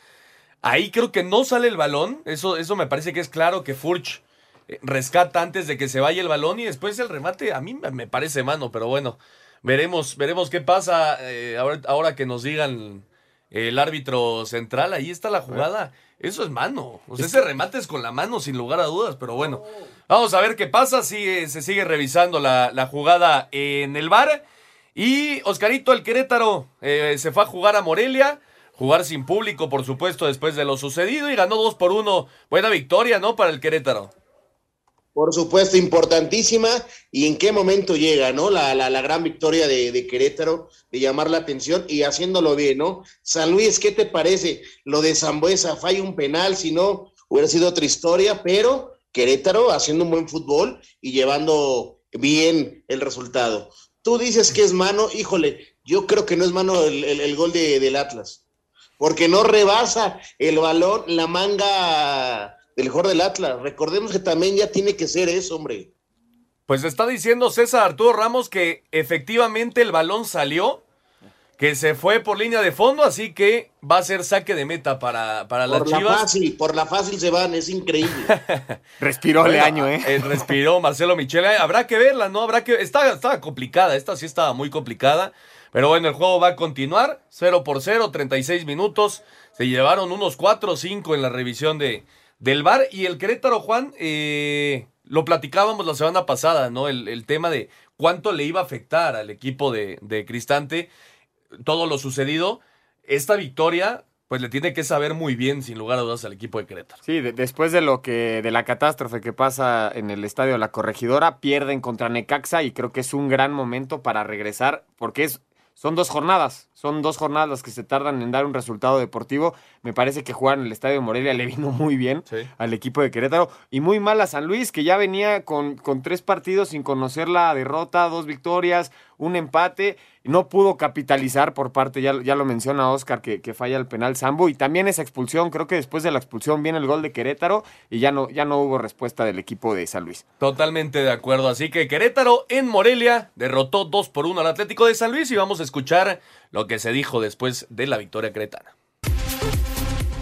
Ahí creo que no sale el balón. Eso, eso me parece que es claro que Furch eh, rescata antes de que se vaya el balón y después el remate. A mí me parece mano, pero bueno, veremos, veremos qué pasa eh, ahora, que nos digan el árbitro central. Ahí está la jugada. Eso es mano. O sea, ese remate es con la mano, sin lugar a dudas, pero bueno. Vamos a ver qué pasa. Sigue, se sigue revisando la, la jugada en el bar. Y Oscarito, el Querétaro, eh, se fue a jugar a Morelia. Jugar sin público, por supuesto, después de lo sucedido y ganó 2 por 1. Buena victoria, ¿no? Para el Querétaro. Por supuesto, importantísima. ¿Y en qué momento llega, no? La, la, la gran victoria de, de, Querétaro, de llamar la atención y haciéndolo bien, ¿no? San Luis, ¿qué te parece? Lo de Zambuesa, falla un penal, si no, hubiera sido otra historia, pero Querétaro haciendo un buen fútbol y llevando bien el resultado. Tú dices que es mano, híjole, yo creo que no es mano el, el, el gol de, del Atlas porque no rebasa el balón la manga del jugador del Atlas. Recordemos que también ya tiene que ser eso, hombre. Pues está diciendo César Arturo Ramos que efectivamente el balón salió, que se fue por línea de fondo, así que va a ser saque de meta para, para por las la Chivas. Fácil, por la fácil se van, es increíble. respiró bueno, el año, ¿eh? ¿eh? Respiró Marcelo Michele. Habrá que verla, ¿no? Habrá que. Estaba, estaba complicada, esta sí estaba muy complicada. Pero bueno, el juego va a continuar. 0 por 0, 36 minutos. Se llevaron unos 4 o 5 en la revisión de, del VAR. Y el Querétaro, Juan, eh, lo platicábamos la semana pasada, ¿no? El, el, tema de cuánto le iba a afectar al equipo de, de Cristante todo lo sucedido. Esta victoria pues le tiene que saber muy bien, sin lugar a dudas, al equipo de Querétaro. Sí, de, después de lo que, de la catástrofe que pasa en el estadio la Corregidora, pierden contra Necaxa y creo que es un gran momento para regresar, porque es son dos jornadas, son dos jornadas las que se tardan en dar un resultado deportivo. Me parece que jugar en el Estadio Morelia le vino muy bien sí. al equipo de Querétaro y muy mal a San Luis, que ya venía con, con tres partidos sin conocer la derrota, dos victorias, un empate, no pudo capitalizar por parte, ya, ya lo menciona Oscar, que, que, falla el penal Sambo, y también esa expulsión, creo que después de la expulsión viene el gol de Querétaro y ya no, ya no hubo respuesta del equipo de San Luis. Totalmente de acuerdo, así que Querétaro en Morelia derrotó 2 por 1 al Atlético de San Luis y vamos a escuchar lo que se dijo después de la victoria cretana.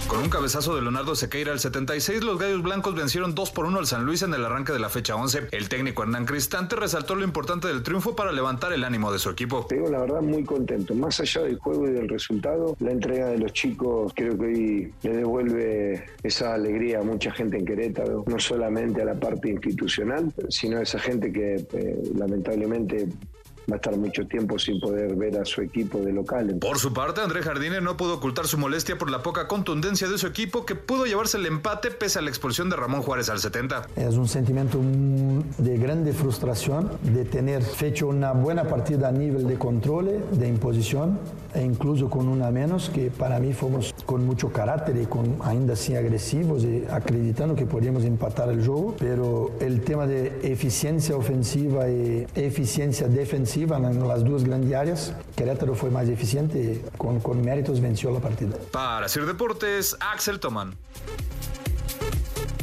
Con un cabezazo de Leonardo Sequeira al 76, los Gallos Blancos vencieron 2 por 1 al San Luis en el arranque de la fecha 11. El técnico Hernán Cristante resaltó lo importante del triunfo para levantar el ánimo de su equipo. Te digo la verdad, muy contento. Más allá del juego y del resultado, la entrega de los chicos creo que hoy le devuelve esa alegría a mucha gente en Querétaro, no solamente a la parte institucional, sino a esa gente que eh, lamentablemente va a estar mucho tiempo sin poder ver a su equipo de local. Por su parte, André Jardine no pudo ocultar su molestia por la poca contundencia de su equipo que pudo llevarse el empate pese a la expulsión de Ramón Juárez al 70. Es un sentimiento de grande frustración de tener hecho una buena partida a nivel de control, de imposición e incluso con una menos que para mí fuimos con mucho carácter y con ainda así agresivos y acreditando que podíamos empatar el juego, pero el tema de eficiencia ofensiva y eficiencia defensiva en las dos grandes áreas. Querétaro fue más eficiente y con, con méritos venció la partida. Para Sir Deportes, Axel Toman.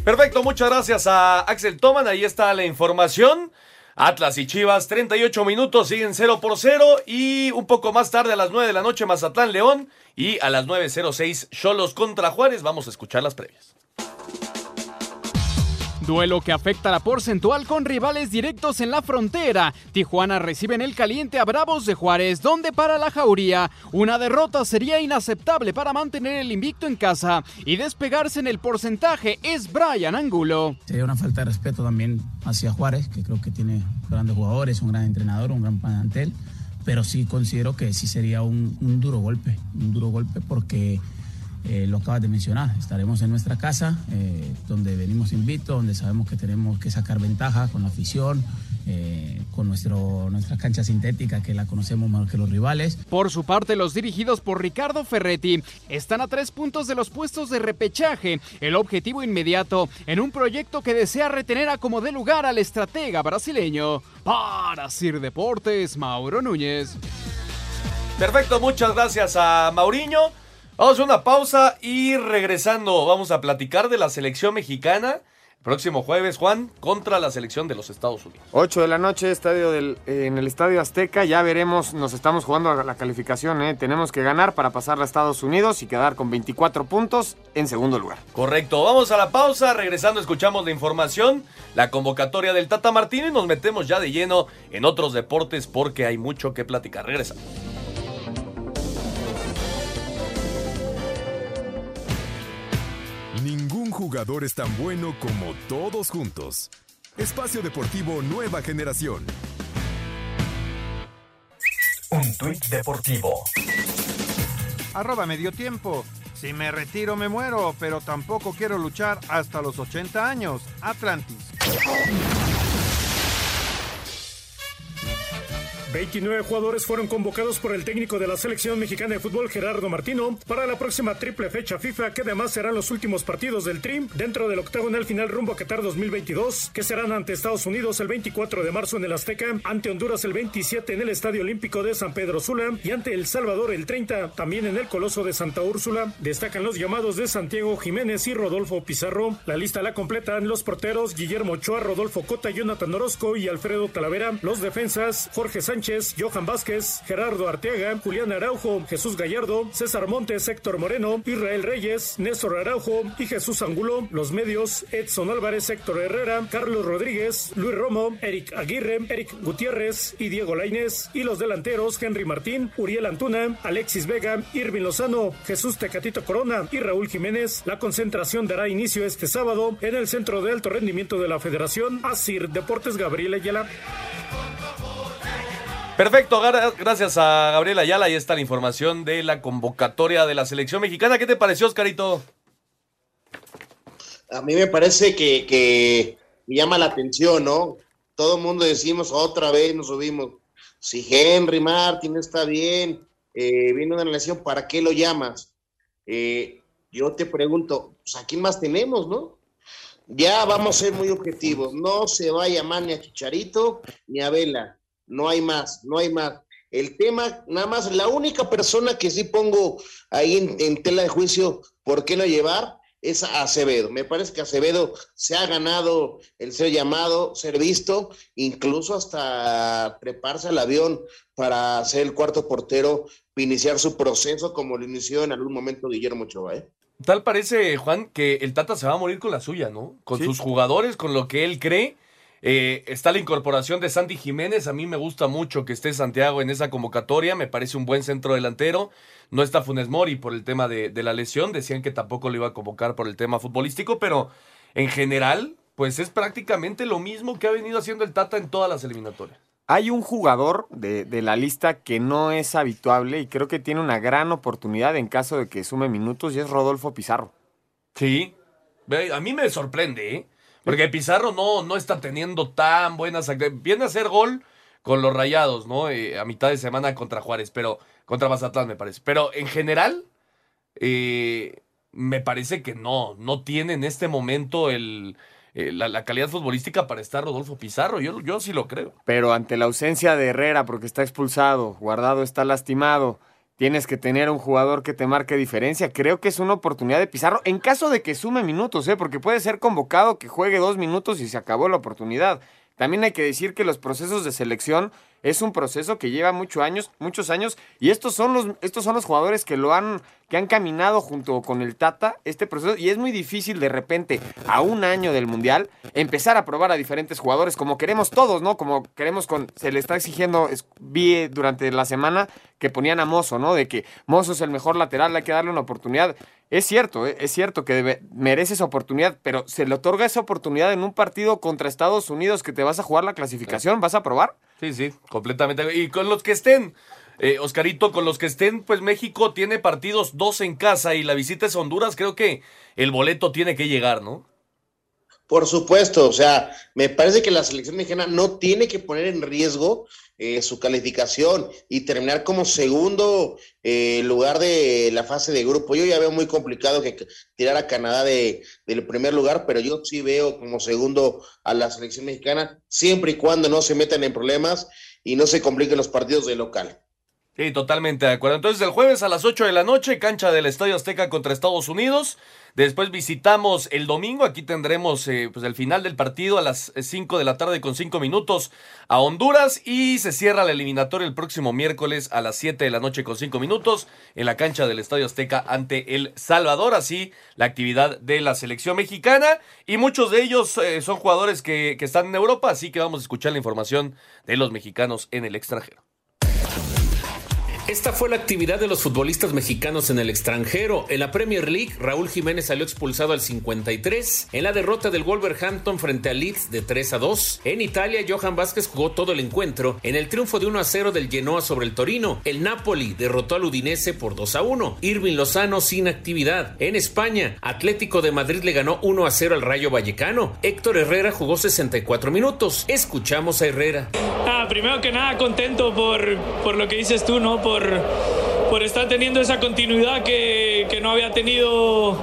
Perfecto, muchas gracias a Axel Toman. Ahí está la información. Atlas y Chivas, 38 minutos, siguen 0 por 0. Y un poco más tarde, a las 9 de la noche, Mazatlán León. Y a las 9.06, Cholos contra Juárez. Vamos a escuchar las previas. Duelo que afecta la porcentual con rivales directos en la frontera. Tijuana recibe en el caliente a Bravos de Juárez, donde para la Jauría una derrota sería inaceptable para mantener el invicto en casa y despegarse en el porcentaje es Brian Angulo. Sería una falta de respeto también hacia Juárez, que creo que tiene grandes jugadores, un gran entrenador, un gran plantel, pero sí considero que sí sería un, un duro golpe, un duro golpe porque eh, lo acabas de mencionar, estaremos en nuestra casa, eh, donde venimos invito, donde sabemos que tenemos que sacar ventaja con la afición, eh, con nuestro, nuestra cancha sintética que la conocemos más que los rivales. Por su parte, los dirigidos por Ricardo Ferretti están a tres puntos de los puestos de repechaje. El objetivo inmediato en un proyecto que desea retener a como de lugar al estratega brasileño. Para Sir Deportes, Mauro Núñez. Perfecto, muchas gracias a Mauriño. Vamos a una pausa y regresando vamos a platicar de la selección mexicana. Próximo jueves, Juan, contra la selección de los Estados Unidos. 8 de la noche, estadio del, eh, en el Estadio Azteca. Ya veremos, nos estamos jugando a la calificación. ¿eh? Tenemos que ganar para pasar a Estados Unidos y quedar con 24 puntos en segundo lugar. Correcto, vamos a la pausa. Regresando, escuchamos la información, la convocatoria del Tata Martino y nos metemos ya de lleno en otros deportes porque hay mucho que platicar. Regresamos. Jugador es tan bueno como todos juntos. Espacio Deportivo Nueva Generación. Un tuit deportivo. Arroba medio tiempo. Si me retiro me muero, pero tampoco quiero luchar hasta los 80 años. Atlantis. 29 jugadores fueron convocados por el técnico de la selección mexicana de fútbol Gerardo Martino para la próxima triple fecha FIFA que además serán los últimos partidos del TRIM dentro del octagonal final rumbo a Qatar 2022 que serán ante Estados Unidos el 24 de marzo en el Azteca, ante Honduras el 27 en el Estadio Olímpico de San Pedro Sula y ante El Salvador el 30 también en el Coloso de Santa Úrsula. Destacan los llamados de Santiago Jiménez y Rodolfo Pizarro. La lista la completan los porteros Guillermo Ochoa, Rodolfo Cota, Jonathan Orozco y Alfredo Talavera. Los defensas Jorge Sánchez Johan Vázquez, Gerardo Arteaga, Julián Araujo, Jesús Gallardo, César Montes, Héctor Moreno, Israel Reyes, Néstor Araujo y Jesús Angulo. Los medios, Edson Álvarez, Héctor Herrera, Carlos Rodríguez, Luis Romo, Eric Aguirre, Eric Gutiérrez y Diego Lainez. Y los delanteros, Henry Martín, Uriel Antuna, Alexis Vega, Irvin Lozano, Jesús Tecatito Corona y Raúl Jiménez. La concentración dará inicio este sábado en el Centro de Alto Rendimiento de la Federación, Asir Deportes Gabriel Ayala. Perfecto, gracias a Gabriel Ayala. Ahí está la información de la convocatoria de la selección mexicana. ¿Qué te pareció, Oscarito? A mí me parece que, llama la atención, ¿no? Todo el mundo decimos otra vez, nos subimos. Si Henry Martin está bien, eh, viene una lesión, ¿para qué lo llamas? Eh, yo te pregunto, pues, ¿a quién más tenemos, no? Ya vamos a ser muy objetivos. No se va a llamar ni a Chicharito ni a Vela no hay más, no hay más. El tema, nada más, la única persona que sí pongo ahí en, tela de juicio, ¿por qué no llevar? Es a Acevedo. Me parece que Acevedo se ha ganado el ser llamado, ser visto, incluso hasta treparse al avión para ser el cuarto portero, iniciar su proceso como lo inició en algún momento Guillermo Ochoa. ¿eh? Tal parece, Juan, que el Tata se va a morir con la suya, ¿no? Con sus jugadores, con lo que él cree eh, está la incorporación de Santi Jiménez. A mí me gusta mucho que esté Santiago en esa convocatoria. Me parece un buen centro delantero. No está Funes Mori por el tema de, la lesión. Decían que tampoco lo iba a convocar por el tema futbolístico, pero en general, pues es prácticamente lo mismo que ha venido haciendo el Tata en todas las eliminatorias. Hay un jugador de, de, la lista que no es habituable y creo que tiene una gran oportunidad en caso de que sume minutos y es Rodolfo Pizarro. Sí, a mí me sorprende, ¿eh? Porque Pizarro no, no está teniendo tan buenas Viene a hacer gol con los rayados, ¿no? Eh, a mitad de semana contra Juárez, pero contra Mazatlán me parece. Pero en general, eh, me parece que no, no tiene en este momento el, eh, la, calidad futbolística para estar Rodolfo Pizarro. Yo, yo sí lo creo. Pero ante la ausencia de Herrera, porque está expulsado, Guardado está lastimado tienes que tener un jugador que te marque diferencia. Creo que es una oportunidad de Pizarro en caso de que sume minutos, ¿eh? porque puede ser convocado que juegue dos minutos y se acabó la oportunidad. También hay que decir que los procesos de selección es un proceso que lleva muchos años, muchos años, y estos son los, estos son los jugadores que lo han, que han caminado junto con el Tata este proceso, y es muy difícil de repente, a un año del Mundial, empezar a probar a diferentes jugadores, como queremos todos, ¿no? Como queremos con, se le está exigiendo, vi durante la semana que ponían a Mozo, ¿no? De que Mozo es el mejor lateral, hay que darle una oportunidad. Es cierto, ¿eh? es cierto que merece esa oportunidad, pero se le otorga esa oportunidad en un partido contra Estados Unidos que te vas a jugar la clasificación, ¿vas a probar? Sí, sí, completamente. Y con los que estén, eh, Oscarito, con los que estén, pues México tiene partidos dos en casa y la visita es Honduras, creo que el boleto tiene que llegar, ¿no? Por supuesto, o sea, me parece que la selección mexicana no tiene que poner en riesgo eh, su calificación y terminar como segundo eh, lugar de la fase de grupo. Yo ya veo muy complicado que tirar a Canadá de, del primer lugar, pero yo sí veo como segundo a la selección mexicana, siempre y cuando no se metan en problemas y no se compliquen los partidos de local. Sí, totalmente de acuerdo. Entonces el jueves a las 8 de la noche, cancha del Estadio Azteca contra Estados Unidos. Después visitamos el domingo, aquí tendremos eh, pues el final del partido a las 5 de la tarde con 5 minutos a Honduras y se cierra la eliminatoria el próximo miércoles a las 7 de la noche con 5 minutos en la cancha del Estadio Azteca ante El Salvador. Así la actividad de la selección mexicana y muchos de ellos eh, son jugadores que, que están en Europa, así que vamos a escuchar la información de los mexicanos en el extranjero. Esta fue la actividad de los futbolistas mexicanos en el extranjero. En la Premier League, Raúl Jiménez salió expulsado al 53. En la derrota del Wolverhampton frente a Leeds de 3 a 2. En Italia, Johan Vázquez jugó todo el encuentro. En el triunfo de 1 a 0 del Genoa sobre el Torino, el Napoli derrotó al Udinese por 2 a 1. Irving Lozano sin actividad. En España, Atlético de Madrid le ganó 1 a 0 al Rayo Vallecano. Héctor Herrera jugó 64 minutos. Escuchamos a Herrera. Ah, primero que nada, contento por, por lo que dices tú, ¿no? Estar teniendo esa continuidad que no había tenido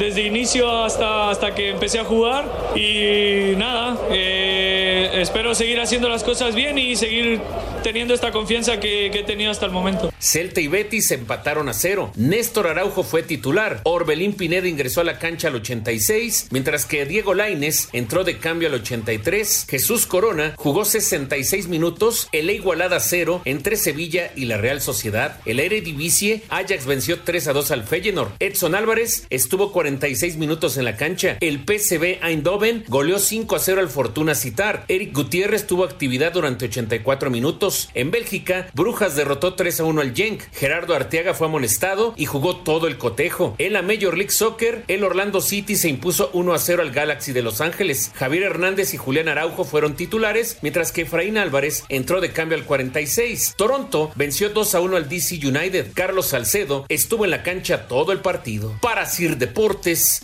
desde inicio hasta, hasta que empecé a jugar y nada, eh, espero seguir haciendo las cosas bien y seguir teniendo esta confianza que, he tenido hasta el momento. Celta y Betis empataron a cero. Néstor Araujo fue titular. Orbelín Pineda ingresó a la cancha al 86, mientras que Diego Laines entró de cambio al 83. Jesús Corona jugó 66 minutos, el igualada cero entre Sevilla y la Real Sociedad. El Eredivisie, Ajax venció 3 a 2 al Feyenoord. Edson Álvarez estuvo 46 minutos en la cancha. El PSV Eindhoven goleó 5 a 0 al Fortuna Citar. Eric Gutiérrez tuvo actividad durante 84 minutos. En Bélgica, Brujas derrotó 3 a 1 al Genk. Gerardo Arteaga fue amonestado y jugó todo el cotejo. En la Major League Soccer, el Orlando City se impuso 1 a 0 al Galaxy de Los Ángeles. Javier Hernández y Julián Araujo fueron titulares, mientras que Efraín Álvarez entró de cambio al 46. Toronto venció 2 a 1 al DC United. Carlos Salcedo estuvo en la cancha todo el partido. Para Sir Deportes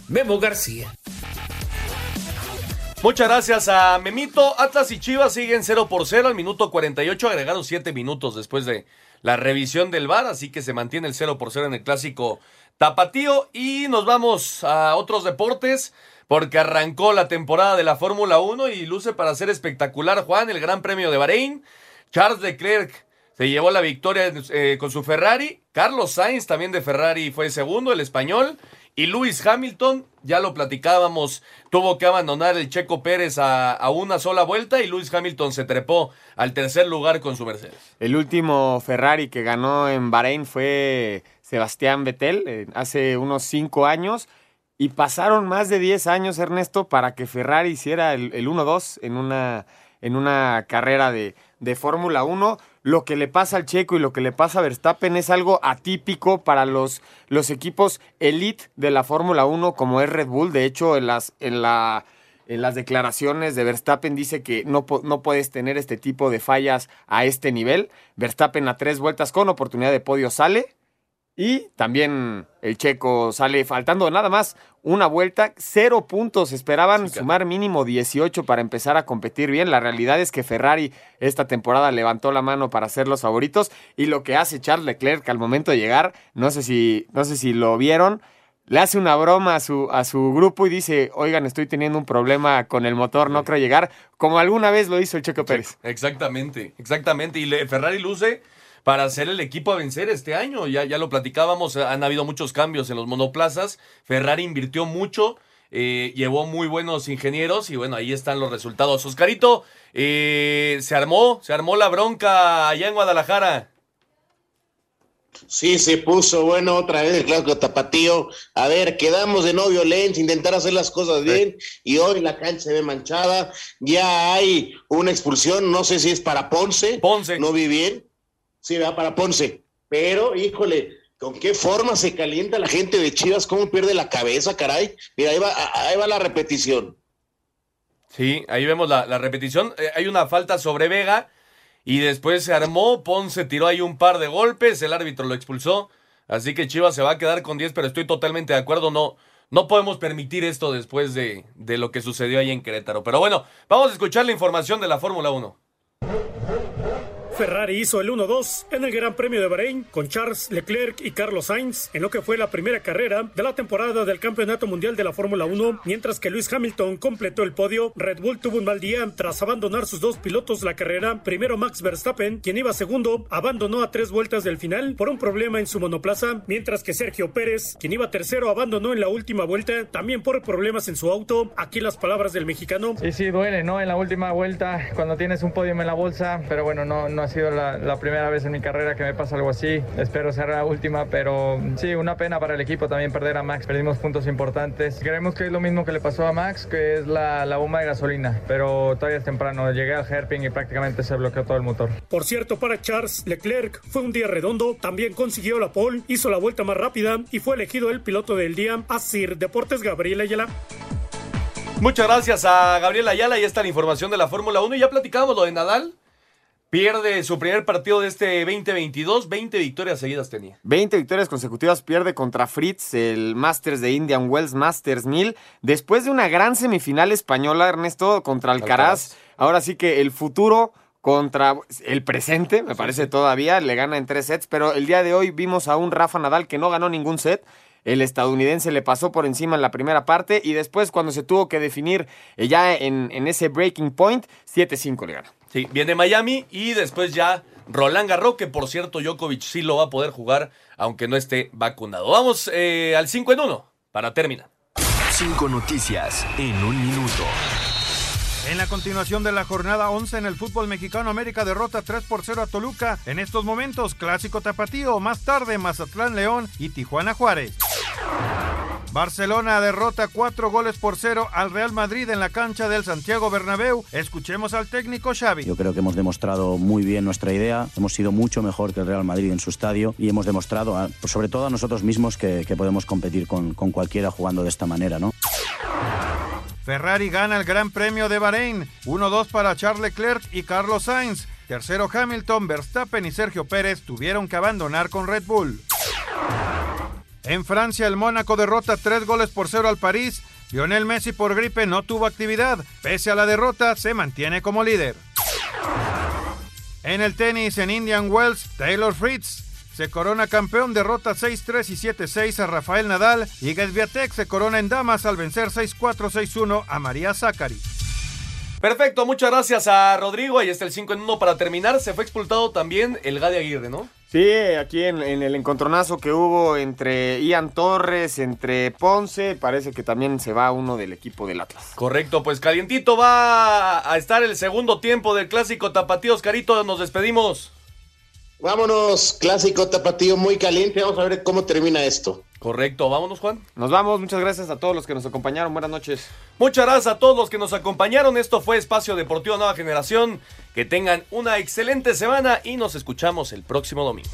Memo García. Muchas gracias a Memito. Atlas y Chivas siguen 0 por 0 al minuto 48. Agregaron 7 minutos después de la revisión del VAR, así que se mantiene el 0 por 0 en el clásico Tapatío. Y nos vamos a otros deportes porque arrancó la temporada de la Fórmula 1 y luce para ser espectacular, Juan, el Gran Premio de Bahrein. Charles Leclerc se llevó la victoria eh, con su Ferrari. Carlos Sainz también de Ferrari fue segundo, el español. Y Lewis Hamilton, ya lo platicábamos, tuvo que abandonar el Checo Pérez a, una sola vuelta y Lewis Hamilton se trepó al tercer lugar con su Mercedes. El último Ferrari que ganó en Bahrein fue Sebastián Vettel eh, hace unos cinco años. Y pasaron más de 10 años, Ernesto, para que Ferrari hiciera el, el 1-2 en una, en una carrera de, de Fórmula 1 lo que le pasa al Checo y lo que le pasa a Verstappen es algo atípico para los, los equipos elite de la Fórmula 1 como es Red Bull. De hecho, en las, en la, en las declaraciones de Verstappen dice que no, no puedes tener este tipo de fallas a este nivel. Verstappen a tres vueltas con oportunidad de podio sale y también el checo sale faltando nada más una vuelta, cero puntos. Esperaban sumar mínimo 18 para empezar a competir bien. La realidad es que Ferrari esta temporada levantó la mano para ser los favoritos. Y lo que hace Charles Leclerc al momento de llegar, no sé si, no sé si lo vieron, le hace una broma a su, a su grupo y dice, oigan, estoy teniendo un problema con el motor, no creo llegar, como alguna vez lo hizo el Checo Pérez. Exactamente, exactamente. Y Ferrari luce para ser el equipo a vencer este año. Ya, ya lo platicábamos, han habido muchos cambios en los monoplazas. Ferrari invirtió mucho eh, llevó muy buenos ingenieros y bueno, ahí están los resultados. Oscarito, eh, se armó, se armó la bronca allá en Guadalajara. Sí, se puso bueno otra vez el clásico tapatío. A ver, quedamos de no violencia, intentar hacer las cosas bien y hoy la cancha se ve manchada. Ya hay una expulsión, no sé si es para Ponce. Ponce. No vi bien. Sí, va para Ponce. Pero, híjole, ¿con qué forma se calienta la gente de Chivas? ¿Cómo pierde la cabeza, caray? Mira, ahí va, ahí va la repetición. Sí, ahí vemos la, la repetición. Eh, hay una falta sobre Vega y después se armó, Ponce tiró ahí un par de golpes, el árbitro lo expulsó. Así que Chivas se va a quedar con 10, pero estoy totalmente de acuerdo. No, no podemos permitir esto después de, de lo que sucedió ahí en Querétaro. Pero bueno, vamos a escuchar la información de la Fórmula 1. Ferrari hizo el 1-2 en el Gran Premio de Bahrein con Charles Leclerc y Carlos Sainz en lo que fue la primera carrera de la temporada del Campeonato Mundial de la Fórmula 1, mientras que Lewis Hamilton completó el podio. Red Bull tuvo un mal día tras abandonar sus dos pilotos la carrera. Primero Max Verstappen, quien iba segundo, abandonó a tres vueltas del final por un problema en su monoplaza, mientras que Sergio Pérez, quien iba tercero, abandonó en la última vuelta, también por problemas en su auto. Aquí las palabras del mexicano. Sí, sí, duele, ¿no? En la última vuelta, cuando tienes un podio en la bolsa, pero bueno, no, no ha sido la, la, primera vez en mi carrera que me pasa algo así. Espero ser la última, pero sí, una pena para el equipo también perder a Max. Perdimos puntos importantes. Creemos que es lo mismo que le pasó a Max, que es la, la bomba de gasolina, pero todavía es temprano. Llegué al hairpin y prácticamente se bloqueó todo el motor. Por cierto, para Charles Leclerc fue un día redondo. También consiguió la pole, hizo la vuelta más rápida y fue elegido el piloto del día. Asir Deportes Gabriel Ayala. Muchas gracias a Gabriel Ayala. y está la información de la Fórmula 1. Y ya platicamos lo de Nadal. Pierde su primer partido de este 2022, 20 victorias seguidas tenía. 20 victorias consecutivas pierde contra Fritz, el Masters de Indian Wells Masters 1000, después de una gran semifinal española, Ernesto, contra Alcaraz. Alcaraz. Ahora sí que el futuro contra el presente, me parece todavía, le gana en tres sets, pero el día de hoy vimos a un Rafa Nadal que no ganó ningún set. El estadounidense le pasó por encima en la primera parte y después cuando se tuvo que definir eh, ya en, en ese breaking point, 7-5 le gana. Sí, viene Miami y después ya Roland Garros, que por cierto Djokovic sí lo va a poder jugar, aunque no esté vacunado. Vamos eh, al 5 en 1 para terminar. Cinco noticias en un minuto. En la continuación de la jornada 11 en el fútbol mexicano, América derrota 3 por 0 a Toluca. En estos momentos, clásico tapatío, más tarde Mazatlán León y Tijuana Juárez. Barcelona derrota 4 goles por 0 al Real Madrid en la cancha del Santiago Bernabéu. Escuchemos al técnico Xavi. Yo creo que hemos demostrado muy bien nuestra idea, hemos sido mucho mejor que el Real Madrid en su estadio y hemos demostrado, a, sobre todo a nosotros mismos, que, que podemos competir con, con cualquiera jugando de esta manera, ¿no? Ferrari gana el Gran Premio de Bahrein, 1-2 para Charles Leclerc y Carlos Sainz. Tercero Hamilton, Verstappen y Sergio Pérez tuvieron que abandonar con Red Bull. En Francia, el Mónaco derrota 3 goles por 0 al París. Lionel Messi por gripe no tuvo actividad. Pese a la derrota, se mantiene como líder. En el tenis, en Indian Wells, Taylor Fritz se corona campeón, derrota 6-3 y 7-6 a Rafael Nadal. Y Gesviatek se corona en damas al vencer 6-4, 6-1 a María Zachary. Perfecto, muchas gracias a Rodrigo. Ahí está el 5 en 1 para terminar. Se fue expulsado también el Gade Aguirre, ¿no? Sí, aquí en, en, el encontronazo que hubo entre Ian Torres, entre Ponce, parece que también se va uno del equipo del Atlas. Correcto, pues calientito va a estar el segundo tiempo del clásico Tapatío. Oscarito, nos despedimos. Vámonos, clásico tapatío muy caliente. Vamos a ver cómo termina esto. Correcto, vámonos, Juan. Nos vamos, muchas gracias a todos los que nos acompañaron. Buenas noches. Muchas gracias a todos los que nos acompañaron. Esto fue Espacio Deportivo Nueva Generación. Que tengan una excelente semana y nos escuchamos el próximo domingo.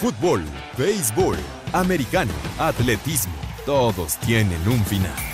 Fútbol, béisbol, americano, atletismo, todos tienen un final.